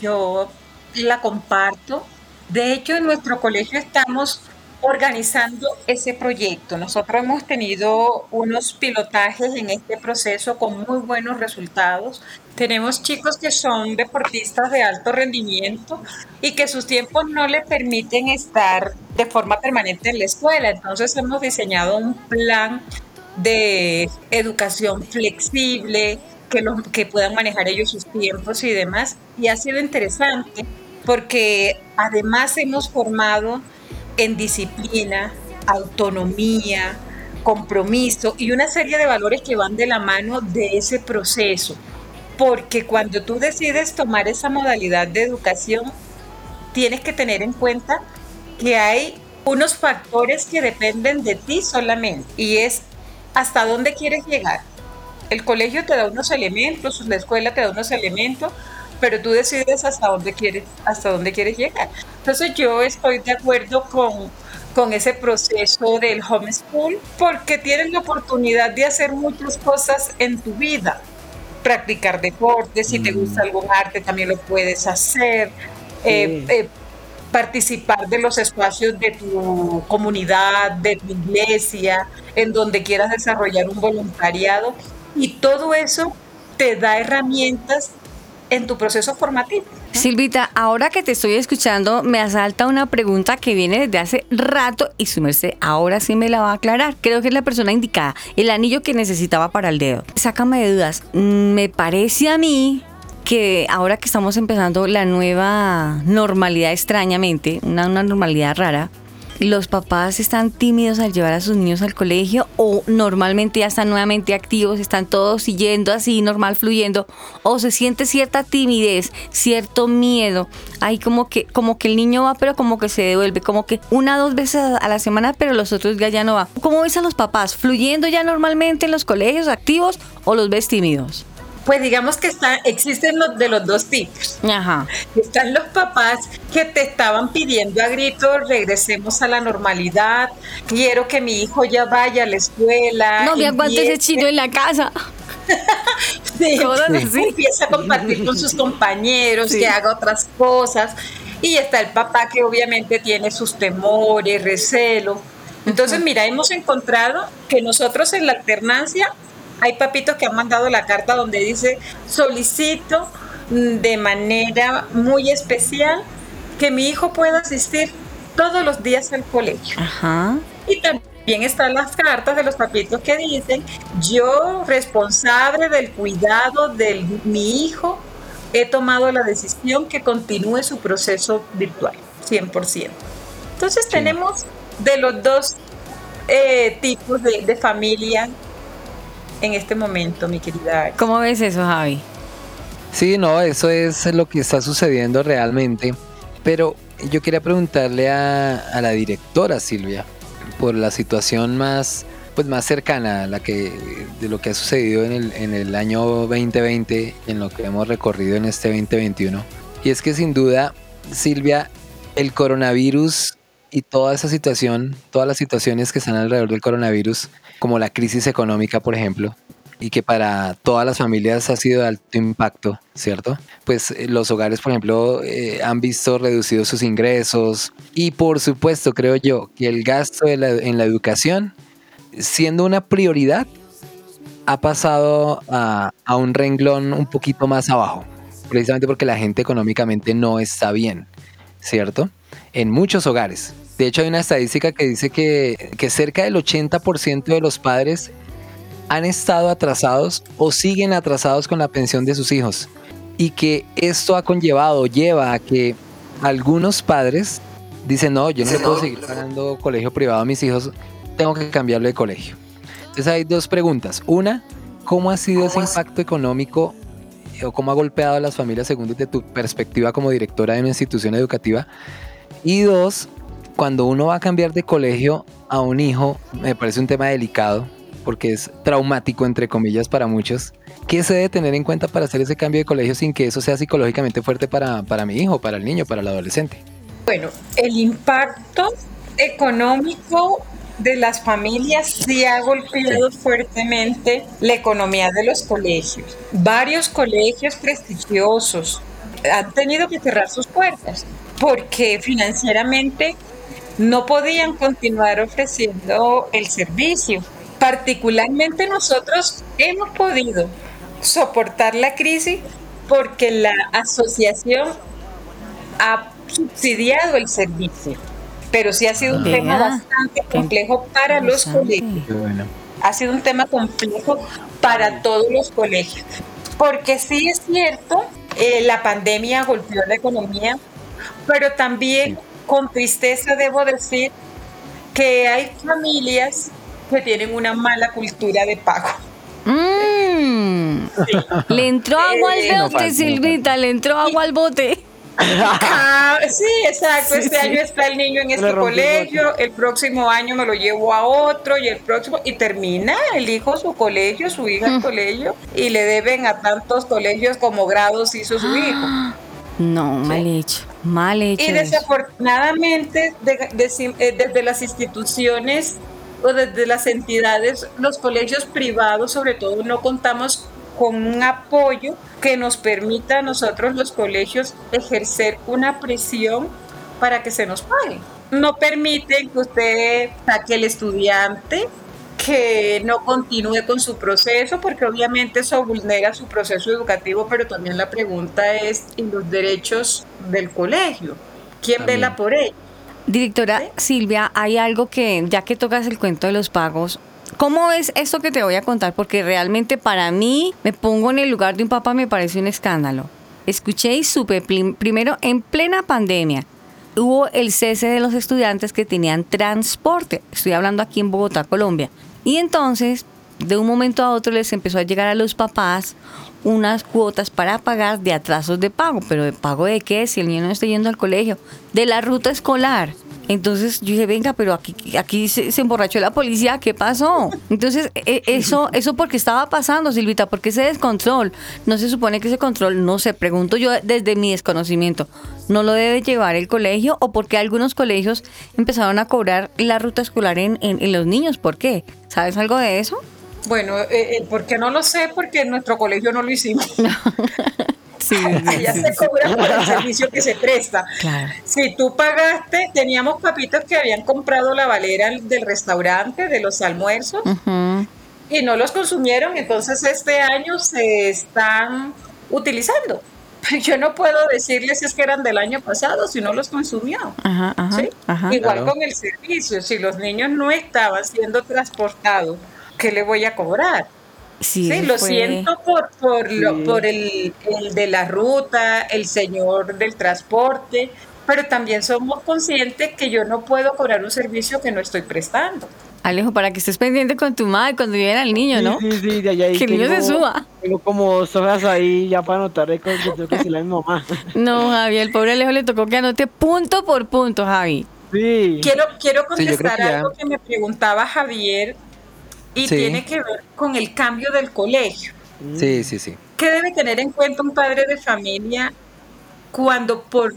Yo la comparto. De hecho, en nuestro colegio estamos organizando ese proyecto. Nosotros hemos tenido unos pilotajes en este proceso con muy buenos resultados. Tenemos chicos que son deportistas de alto rendimiento y que sus tiempos no les permiten estar de forma permanente en la escuela. Entonces hemos diseñado un plan de educación flexible, que, los, que puedan manejar ellos sus tiempos y demás. Y ha sido interesante porque además hemos formado en disciplina, autonomía, compromiso y una serie de valores que van de la mano de ese proceso. Porque cuando tú decides tomar esa modalidad de educación, tienes que tener en cuenta que hay unos factores que dependen de ti solamente y es hasta dónde quieres llegar. El colegio te da unos elementos, la escuela te da unos elementos, pero tú decides hasta dónde quieres, hasta dónde quieres llegar. Entonces yo estoy de acuerdo con, con ese proceso del homeschool porque tienes la oportunidad de hacer muchas cosas en tu vida. Practicar deporte, si te gusta mm. algún arte también lo puedes hacer. Eh, eh, participar de los espacios de tu comunidad, de tu iglesia, en donde quieras desarrollar un voluntariado. Y todo eso te da herramientas en tu proceso formativo. Silvita, ahora que te estoy escuchando, me asalta una pregunta que viene desde hace rato y su merced ahora sí me la va a aclarar. Creo que es la persona indicada, el anillo que necesitaba para el dedo. Sácame de dudas. Mm, me parece a mí que ahora que estamos empezando la nueva normalidad extrañamente, una, una normalidad rara, los papás están tímidos al llevar a sus niños al colegio o normalmente ya están nuevamente activos, están todos siguiendo así, normal, fluyendo, o se siente cierta timidez, cierto miedo. Hay como que, como que el niño va, pero como que se devuelve, como que una dos veces a la semana, pero los otros días ya no va. ¿Cómo ves a los papás? ¿Fluyendo ya normalmente en los colegios activos o los ves tímidos? Pues digamos que está, existen los de los dos tipos. Ajá. Están los papás que te estaban pidiendo a gritos, regresemos a la normalidad, quiero que mi hijo ya vaya a la escuela. No me aguante ese chino en la casa. <laughs> sí, empieza a compartir con sus compañeros, que haga otras cosas. Y está el papá que obviamente tiene sus temores, recelos. Entonces, mira, hemos encontrado que nosotros en la alternancia hay papitos que han mandado la carta donde dice, solicito de manera muy especial que mi hijo pueda asistir todos los días al colegio. Ajá. Y también están las cartas de los papitos que dicen, yo responsable del cuidado de mi hijo, he tomado la decisión que continúe su proceso virtual, 100%. Entonces tenemos de los dos eh, tipos de, de familia en este momento, mi querida. ¿Cómo ves eso, Javi? Sí, no, eso es lo que está sucediendo realmente. Pero yo quería preguntarle a, la directora Silvia por la situación más pues más cercana a la que de lo que ha sucedido en el, en el año 2020 en lo que hemos recorrido en este 2021 y es que sin duda Silvia el coronavirus y toda esa situación todas las situaciones que están alrededor del coronavirus como la crisis económica, por ejemplo, y que para todas las familias ha sido de alto impacto, ¿cierto? Pues eh, los hogares, por ejemplo, eh, han visto reducidos sus ingresos y por supuesto creo yo que el gasto en la educación, siendo una prioridad, ha pasado a, a un renglón un poquito más abajo, precisamente porque la gente económicamente no está bien, ¿cierto? En muchos hogares. De hecho, hay una estadística que dice que, cerca del 80% de los padres han estado atrasados o siguen atrasados con la pensión de sus hijos. Y que esto ha conllevado, lleva a que algunos padres dicen, no, yo no le puedo seguir pagando colegio privado a mis hijos, tengo que cambiarlo de colegio. Entonces hay dos preguntas. Una, ¿cómo ha sido ese impacto económico o cómo ha golpeado a las familias según desde tu perspectiva como directora de una institución educativa? Y dos, cuando uno va a cambiar de colegio a un hijo, me parece un tema delicado, porque es traumático, entre comillas, para muchos. ¿Qué se debe tener en cuenta para hacer ese cambio de colegio sin que eso sea psicológicamente fuerte para, para mi hijo, para el niño, para el adolescente? Bueno, el impacto económico de las familias sí ha golpeado fuertemente la economía de los colegios. Varios colegios prestigiosos han tenido que cerrar sus puertas porque financieramente no podían continuar ofreciendo el servicio. Particularmente nosotros hemos podido soportar la crisis porque la asociación ha subsidiado el servicio, pero sí ha sido un tema bastante complejo para los colegios. Ha sido un tema complejo para todos los colegios, porque sí es cierto, eh, la pandemia golpeó la economía, pero también con tristeza debo decir que hay familias que tienen una mala cultura de pago. Mm. Le entró agua al bote, Silvita, le entró agua al bote. Ah, sí, exacto. este año está el niño en este colegio, el próximo año me lo llevo a otro y el próximo y termina el hijo su colegio, su hija el mm. colegio y le deben a tantos colegios como grados hizo su hijo. No, mal hecho, mal hecho. Y desafortunadamente eh, desde las instituciones o desde las entidades, los colegios privados sobre todo no contamos con un apoyo que nos permita a nosotros los colegios ejercer una presión para que se nos pague. No permiten que usted saque el estudiante que no continúe con su proceso, porque obviamente eso vulnera su proceso educativo, pero también la pregunta es en los derechos del colegio. ¿Quién vela por ello? Directora Silvia, hay algo que, ya que tocas el cuento de los pagos, ¿cómo es esto que te voy a contar? Porque realmente para mí, me pongo en el lugar de un papá, me parece un escándalo. Escuché y supe, primero, en plena pandemia, hubo el cese de los estudiantes que tenían transporte. Estoy hablando aquí en Bogotá, Colombia. Y entonces, de un momento a otro les empezó a llegar a los papás unas cuotas para pagar de atrasos de pago. ¿Pero de pago de qué? Si el niño no está yendo al colegio. De la ruta escolar. Entonces yo dije, venga, pero aquí, aquí se, emborrachó la policía, ¿qué pasó? Entonces, e, eso, eso porque estaba pasando, Silvita, ¿por qué ese descontrol? No se supone que ese control, no sé, pregunto yo desde mi desconocimiento, ¿no lo debe llevar el colegio o por qué algunos colegios empezaron a cobrar la ruta escolar en, en, los niños? ¿Por qué? ¿Sabes algo de eso? Bueno, eh, eh, porque no lo sé, porque en nuestro colegio no lo hicimos. <laughs> <laughs> Sí, <laughs> ya se cobra por el servicio que se presta. Si tú pagaste, teníamos papitos que habían comprado la valera del restaurante, de los almuerzos, y no los consumieron, entonces este año se están utilizando. <laughs> Yo no puedo decirles si es que eran del año pasado, si no los consumió. Igual con el servicio, si los niños no estaban siendo transportados, ¿qué le voy a cobrar? Sí, lo siento por, por, lo, por el, de la ruta, el señor del transporte, pero también somos conscientes que yo no puedo cobrar un servicio que no estoy prestando. Alejo, para que estés pendiente con tu madre cuando llegue al niño, ¿no? Sí, sí, de allá Que el niño se suba. Tengo como dos hojas ahí ya para anotar que tengo que decirle a mi mamá. <laughs> No, Javi, el pobre Alejo le tocó que anote punto por punto, Javi. Sí. Quiero, quiero contestar algo que me preguntaba Javier y tiene que ver con el cambio del colegio. Sí, sí, sí. ¿Qué debe tener en cuenta un padre de familia cuando por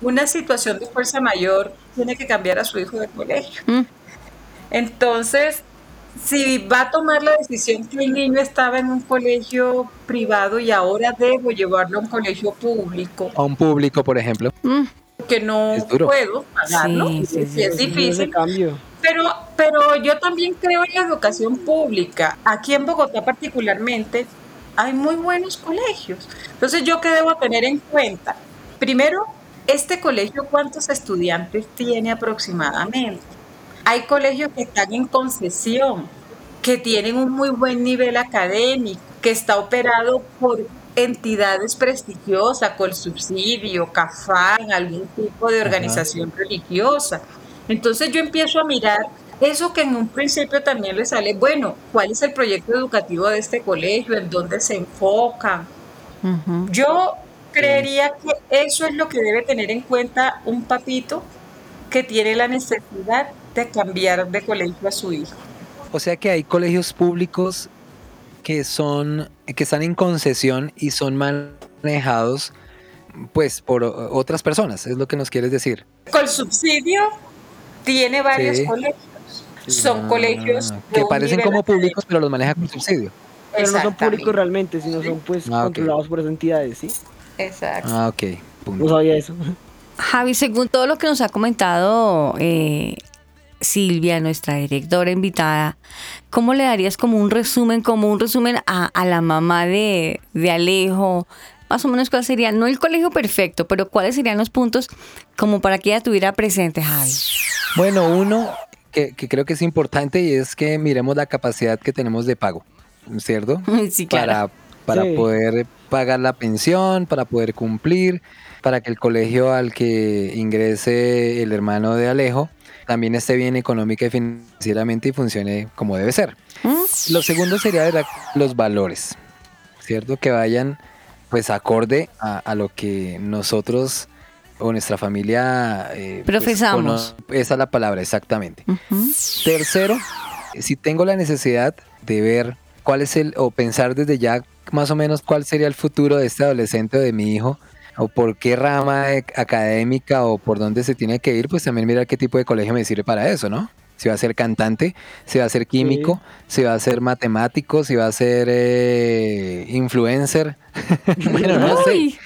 una situación de fuerza mayor tiene que cambiar a su hijo de colegio? Mm. Entonces, si va a tomar la decisión que el niño estaba en un colegio privado y ahora debo llevarlo a un colegio público. A un público, por ejemplo. Mm. Que no puedo pagarlo. Sí, sí, es difícil. Cambio. Pero, pero yo también creo en la educación pública. Aquí en Bogotá particularmente hay muy buenos colegios. Entonces, ¿yo qué debo tener en cuenta? Primero, este colegio, ¿cuántos estudiantes tiene aproximadamente? Hay colegios que están en concesión, que tienen un muy buen nivel académico, que está operado por entidades prestigiosas, con subsidio, CAFAN, algún tipo de organización religiosa. Entonces yo empiezo a mirar eso que en un principio también le sale, bueno, ¿cuál es el proyecto educativo de este colegio? ¿En dónde se enfoca? Yo creería que eso es lo que debe tener en cuenta un papito que tiene la necesidad de cambiar de colegio a su hijo. O sea que hay colegios públicos que son que están en concesión y son manejados pues por otras personas, es lo que nos quieres decir. Con subsidio tiene varios colegios. Son ah, colegios que parecen como públicos, pero los maneja con subsidio. Pero no son públicos realmente, sino son pues ah, controlados por esas entidades, ¿sí? Exacto. Ah, ok. No sabía eso. Javi, según todo lo que nos ha comentado eh, Silvia, nuestra directora invitada, ¿cómo le darías como un resumen, como un resumen a, la mamá de, de Alejo, más o menos cuál sería, no el colegio perfecto, pero cuáles serían los puntos como para que ella tuviera presente, Javi. Bueno, uno que, creo que es importante y es que miremos la capacidad que tenemos de pago, ¿cierto? <laughs> Sí, claro. Para, para poder pagar la pensión, para poder cumplir, para que el colegio al que ingrese el hermano de Alejo también esté bien económica y financieramente y funcione como debe ser. ¿Mm? Lo segundo sería los valores, ¿cierto? Que vayan pues acorde a, lo que nosotros o nuestra familia eh, pues, profesamos. esa es la palabra, exactamente. Tercero, si tengo la necesidad de ver cuál es el, o pensar desde ya más o menos cuál sería el futuro de este adolescente o de mi hijo, o por qué rama académica o por dónde se tiene que ir, pues también mirar qué tipo de colegio me sirve para eso, ¿no? Si va a ser cantante, si va a ser químico, si va a ser matemático, si va a ser eh, influencer, <laughs> bueno, no sé,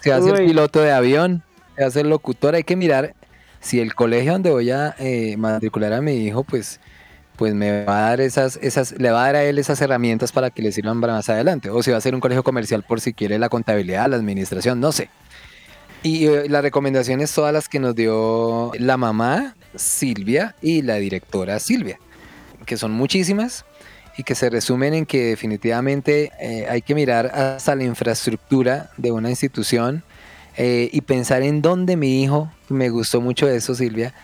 si va a ser piloto de avión, si va a ser locutor, hay que mirar si el colegio donde voy a eh, matricular a mi hijo, pues pues me va a dar esas, esas, le va a dar a él esas herramientas para que le sirvan para más adelante. O si va a ser un colegio comercial por si quiere la contabilidad, la administración, no sé. Y eh, las recomendaciones todas las que nos dio la mamá Silvia y la directora Silvia, que son muchísimas y que se resumen en que definitivamente eh, hay que mirar hasta la infraestructura de una institución eh, y pensar en dónde mi hijo, me gustó mucho eso Silvia,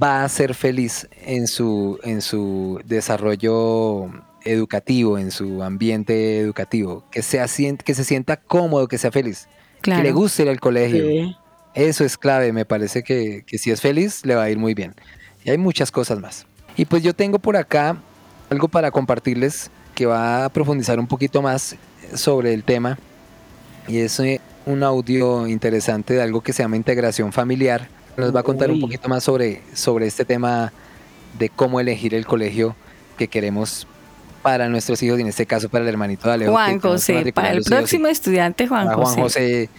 va a ser feliz en su, en su desarrollo educativo, en su ambiente educativo, que, sea, que se sienta cómodo, que sea feliz. Que le guste ir al colegio, Eso es clave, me parece que, que si es feliz le va a ir muy bien. Y hay muchas cosas más. Y pues yo tengo por acá algo para compartirles que va a profundizar un poquito más sobre el tema. Y es eh, un audio interesante de algo que se llama integración familiar. Nos va a contar un poquito más sobre, sobre este tema de cómo elegir el colegio que queremos para nuestros hijos y en este caso para el hermanito de Alejo. Juan José, para el próximo estudiante Juan José. Juan José,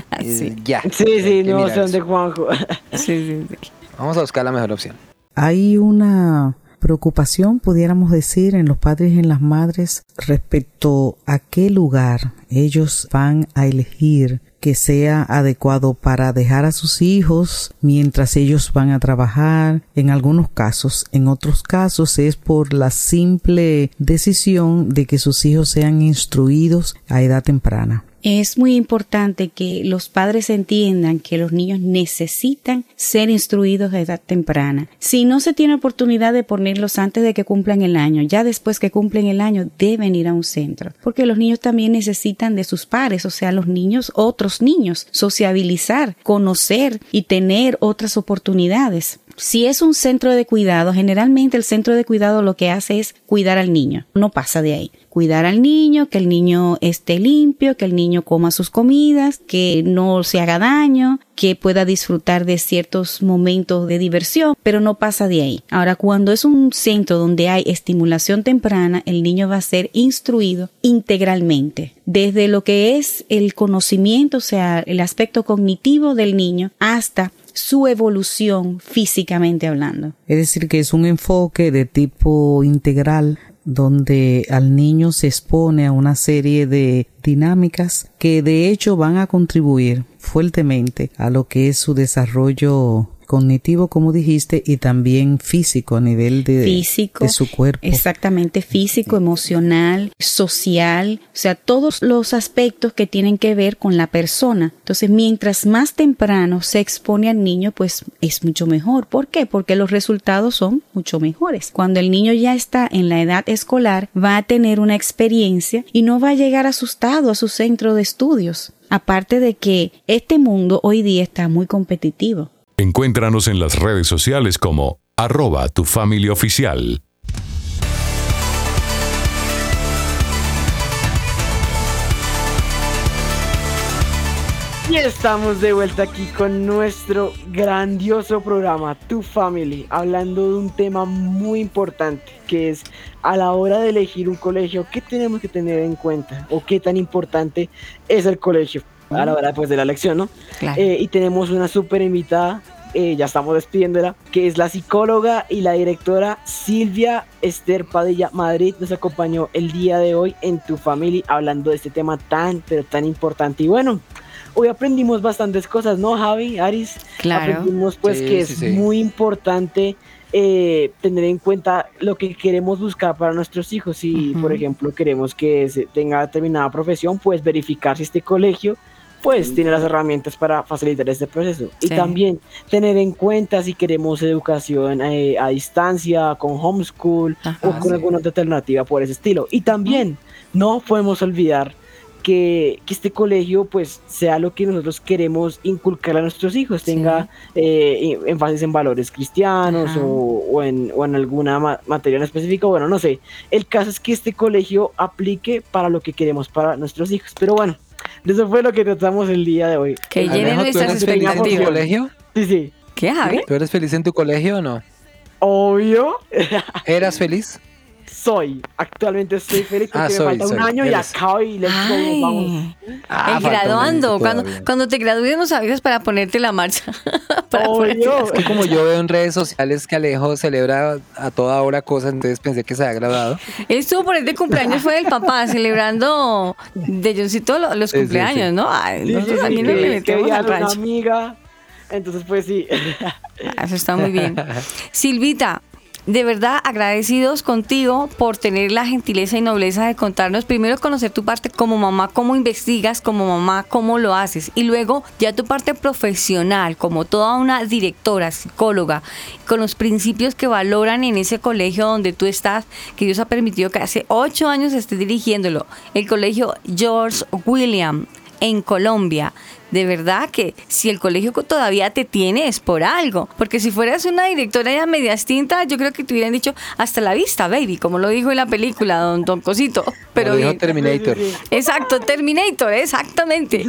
<laughs> sí. ya. Sí, sí, no son de Juanjo. <laughs> sí, sí, sí. Vamos a buscar la mejor opción. Hay una preocupación, pudiéramos decir, en los padres y en las madres respecto a qué lugar ellos van a elegir que sea adecuado para dejar a sus hijos mientras ellos van a trabajar en algunos casos. En otros casos es por la simple decisión de que sus hijos sean instruidos a edad temprana. Es muy importante que los padres entiendan que los niños necesitan ser instruidos a edad temprana. Si no se tiene oportunidad de ponerlos antes de que cumplan el año, ya después que cumplen el año deben ir a un centro, porque los niños también necesitan de sus pares, o sea, los niños, otros niños, sociabilizar, conocer y tener otras oportunidades. Si es un centro de cuidado, generalmente el centro de cuidado lo que hace es cuidar al niño, no pasa de ahí. Cuidar al niño, que el niño esté limpio, que el niño coma sus comidas, que no se haga daño, que pueda disfrutar de ciertos momentos de diversión, pero no pasa de ahí. Ahora, cuando es un centro donde hay estimulación temprana, el niño va a ser instruido integralmente, desde lo que es el conocimiento, o sea, el aspecto cognitivo del niño, hasta su evolución físicamente hablando. Es decir, que es un enfoque de tipo integral donde al niño se expone a una serie de dinámicas que de hecho van a contribuir fuertemente a lo que es su desarrollo cognitivo, como dijiste, y también físico a nivel de, físico, de su cuerpo. Exactamente, físico, emocional, social, o sea, todos los aspectos que tienen que ver con la persona. Entonces, mientras más temprano se expone al niño, pues es mucho mejor. ¿Por qué? Porque los resultados son mucho mejores. Cuando el niño ya está en la edad escolar, va a tener una experiencia y no va a llegar asustado a su centro de estudios. Aparte de que este mundo hoy día está muy competitivo. Encuéntranos en las redes sociales como arroba tu. Y estamos de vuelta aquí con nuestro grandioso programa Tu Family, hablando de un tema muy importante, que es a la hora de elegir un colegio, ¿qué tenemos que tener en cuenta? ¿O qué tan importante es el colegio? A la hora pues, de la lección, ¿no? Eh, y tenemos una súper invitada, eh, ya estamos despidiéndola, que es la psicóloga y la directora Silvia Esther Padilla Madrid. Nos acompañó el día de hoy en Tu Family hablando de este tema tan, pero tan importante. Y bueno, hoy aprendimos bastantes cosas, ¿no, Javi, Aris? Claro. Aprendimos pues que es muy importante eh, tener en cuenta lo que queremos buscar para nuestros hijos. Si, por ejemplo, queremos que se tenga determinada profesión, pues verificar si este colegio pues tiene las herramientas para facilitar este proceso. Y también tener en cuenta si queremos educación eh, a distancia, con homeschool o con alguna otra alternativa por ese estilo. Y también no podemos olvidar que, que, este colegio pues sea lo que nosotros queremos inculcar a nuestros hijos, tenga eh, énfasis en valores cristianos o, o, en, o, en, alguna materia en específico, bueno, no sé. El caso es que este colegio aplique para lo que queremos para nuestros hijos. Pero bueno, eso fue lo que tratamos el día de hoy. Que llenen nuestras expectativas. ¿En tu colegio? Sí, sí. ¿Qué, Javi? ¿Tú eres feliz en tu colegio o no? Obvio. ¿Eras feliz? Soy. Actualmente estoy feliz porque ah, me falta un año y acabo y les vamos. Ah, graduando. Cuando, cuando te gradúes nos avisas para ponerte la marcha. <laughs> Es que como yo veo en redes sociales que Alejo celebra a toda hora cosas, entonces pensé que se había graduado. Él estuvo por este cumpleaños, fue el papá, <laughs> celebrando de Johncito los, cumpleaños, ¿no? Ay, nosotros también le metemos al rancho. amiga. Entonces, pues sí. Eso está muy bien. <laughs> Silvita, de verdad agradecidos contigo por tener la gentileza y nobleza de contarnos. Primero conocer tu parte como mamá, cómo investigas, como mamá, cómo lo haces. Y luego ya tu parte profesional como toda una directora, psicóloga, con los principios que valoran en ese colegio donde tú estás, que Dios ha permitido que hace ocho años estés dirigiéndolo, el colegio George William en Colombia. De verdad que si el colegio todavía te tiene es por algo. Porque si fueras una directora ya media extinta, yo creo que te hubieran dicho hasta la vista, baby, como lo dijo en la película, don, don Cosito. Pero dijo Terminator. Exacto, Terminator, exactamente.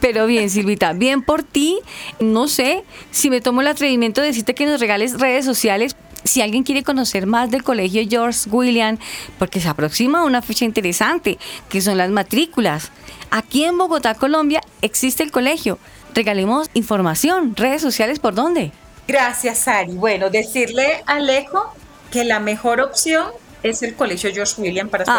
Pero bien, Silvita, bien por ti. No sé si me tomo el atrevimiento de decirte que nos regales redes sociales si alguien quiere conocer más del colegio George William, porque se aproxima una fecha interesante, que son las matrículas. Aquí en Bogotá, Colombia, existe el colegio. Regalemos información, redes sociales, ¿por dónde? Gracias, Sari. Bueno, decirle a Alejo que la mejor opción es el colegio George William para su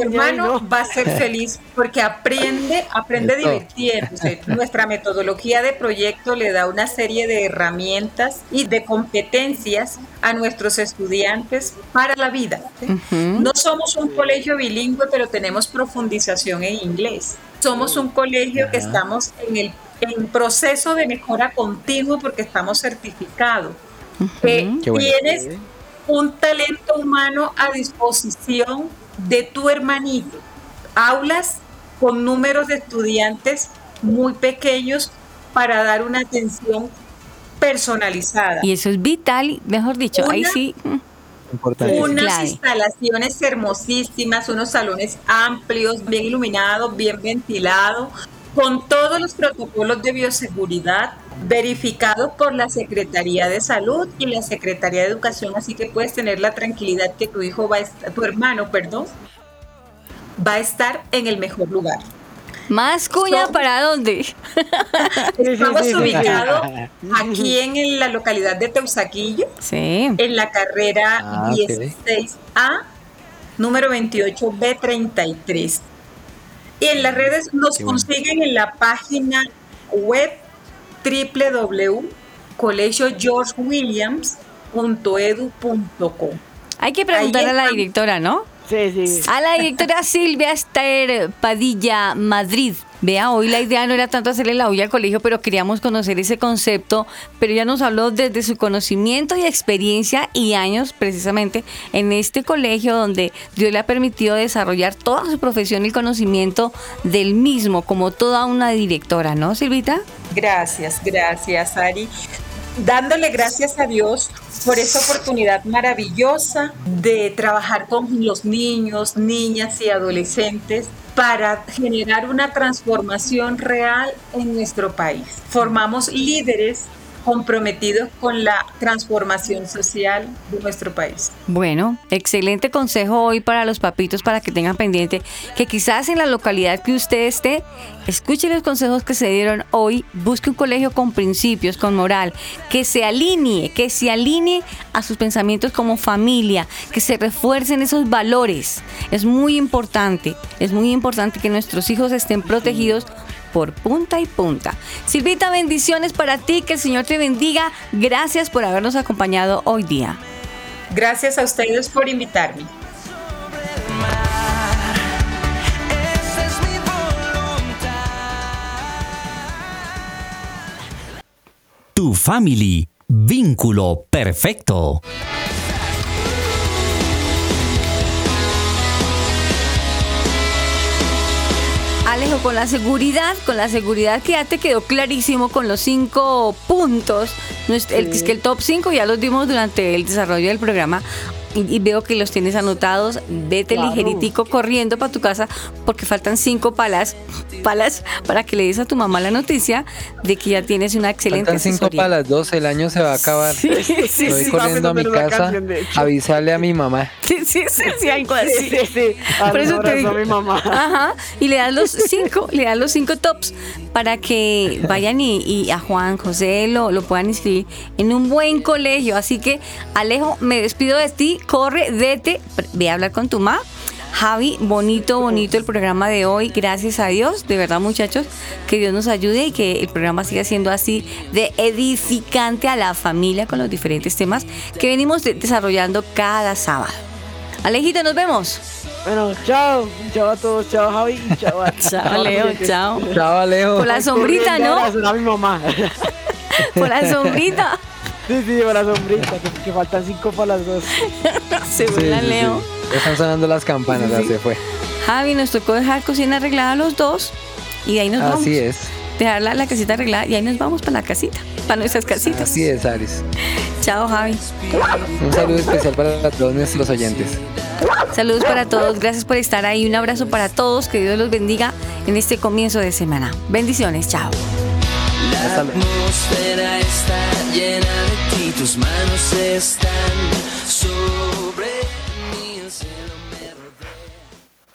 hermano. <laughs> Va a ser feliz porque aprende, aprende divirtiéndose. Nuestra metodología de proyecto le da una serie de herramientas y de competencias a nuestros estudiantes para la vida. No somos un colegio bilingüe, pero tenemos profundización en inglés. Somos un colegio que estamos en el en proceso de mejora continua porque estamos certificados. tienes un talento humano a disposición de tu hermanito. Aulas con números de estudiantes muy pequeños para dar una atención personalizada. Y eso es vital, mejor dicho, ahí sí. Unas instalaciones hermosísimas, unos salones amplios, bien iluminados, bien ventilados, con todos los protocolos de bioseguridad verificados por la Secretaría de Salud y la Secretaría de Educación, así que puedes tener la tranquilidad que tu hijo va a estar, tu hermano, perdón, va a estar en el mejor lugar. ¿Más cuña para dónde? <laughs> Estamos ubicados <laughs> aquí en la localidad de Teusaquillo, sí. en la carrera 16A, ah, número 28B33. Y en las redes nos consiguen en la página web www.colegiogeorgewilliams.edu.com. Hay que preguntar a la directora, ¿no? Sí, sí. A la directora Silvia Esther Padilla Madrid. Vea, hoy la idea no era tanto hacerle la olla al colegio, pero queríamos conocer ese concepto. Pero ella nos habló desde su conocimiento y experiencia y años precisamente en este colegio donde Dios le ha permitido desarrollar toda su profesión y conocimiento del mismo, como toda una directora, ¿no, Silvita? Gracias, gracias, Ari dándole gracias a Dios por esta oportunidad maravillosa de trabajar con los niños, niñas y adolescentes para generar una transformación real en nuestro país. Formamos líderes comprometidos con la transformación social de nuestro país. Bueno, excelente consejo hoy para los papitos para que tengan pendiente que quizás en la localidad que usted esté, escuche los consejos que se dieron hoy, busque un colegio con principios, con moral, que se alinee, que se alinee a sus pensamientos como familia, que se refuercen esos valores. Es muy importante, es muy importante que nuestros hijos estén protegidos por punta y punta. Silvita, bendiciones para ti, que el Señor te bendiga. Gracias por habernos acompañado hoy día. Gracias a ustedes por invitarme. Tu family, vínculo perfecto. Alejo, con la seguridad, con la seguridad que ya te quedó clarísimo con los cinco puntos, el, que el top 5 ya los dimos durante el desarrollo del programa y, veo que los tienes anotados, vete ligeritico corriendo para tu casa porque faltan cinco palas, palas para que le des a tu mamá la noticia de que ya tienes una excelente faltan cinco palas, dos, el año se va a acabar. Sí, sí, Estoy corriendo a mi casa, avisarle a mi mamá. Sí, sí, sí, algo así. Sí, sí, Por eso te digo. A mi mamá. Ajá, y le das los cinco, le das los cinco tops para que vayan y, a Juan José lo, lo puedan inscribir en un buen colegio. Así que, Alejo, me despido de ti corre, vete, ve a hablar con tu mamá. Javi, bonito, bonito el programa de hoy. Gracias a Dios, de verdad muchachos, que Dios nos ayude y que el programa siga siendo así de edificante a la familia con los diferentes temas que venimos desarrollando cada sábado. Alejito, nos vemos. Bueno, chao. Chao a todos. Chao, Javi. Chao, a <laughs> chao, Alejo. Chao. Chao, Alejo. Por la sombrita, ¿no? A mi mamá. <laughs> Por la sombrita. Sí, sí, para la sombrita, que, faltan cinco para las dos. <laughs> se fue la Leo. Están sonando las campanas, ya se fue. Javi, nos tocó dejar cocina arreglada a los dos y de ahí nos vamos. Así es. Dejar la, la, casita arreglada y ahí nos vamos para la casita, para nuestras casitas. Así es, Aris. Chao, Javi. Un saludo especial para todos nuestros oyentes. Saludos para todos, gracias por estar ahí. Un abrazo para todos, que Dios los bendiga en este comienzo de semana. Bendiciones, chao. La atmósfera está llena de ti, tus manos están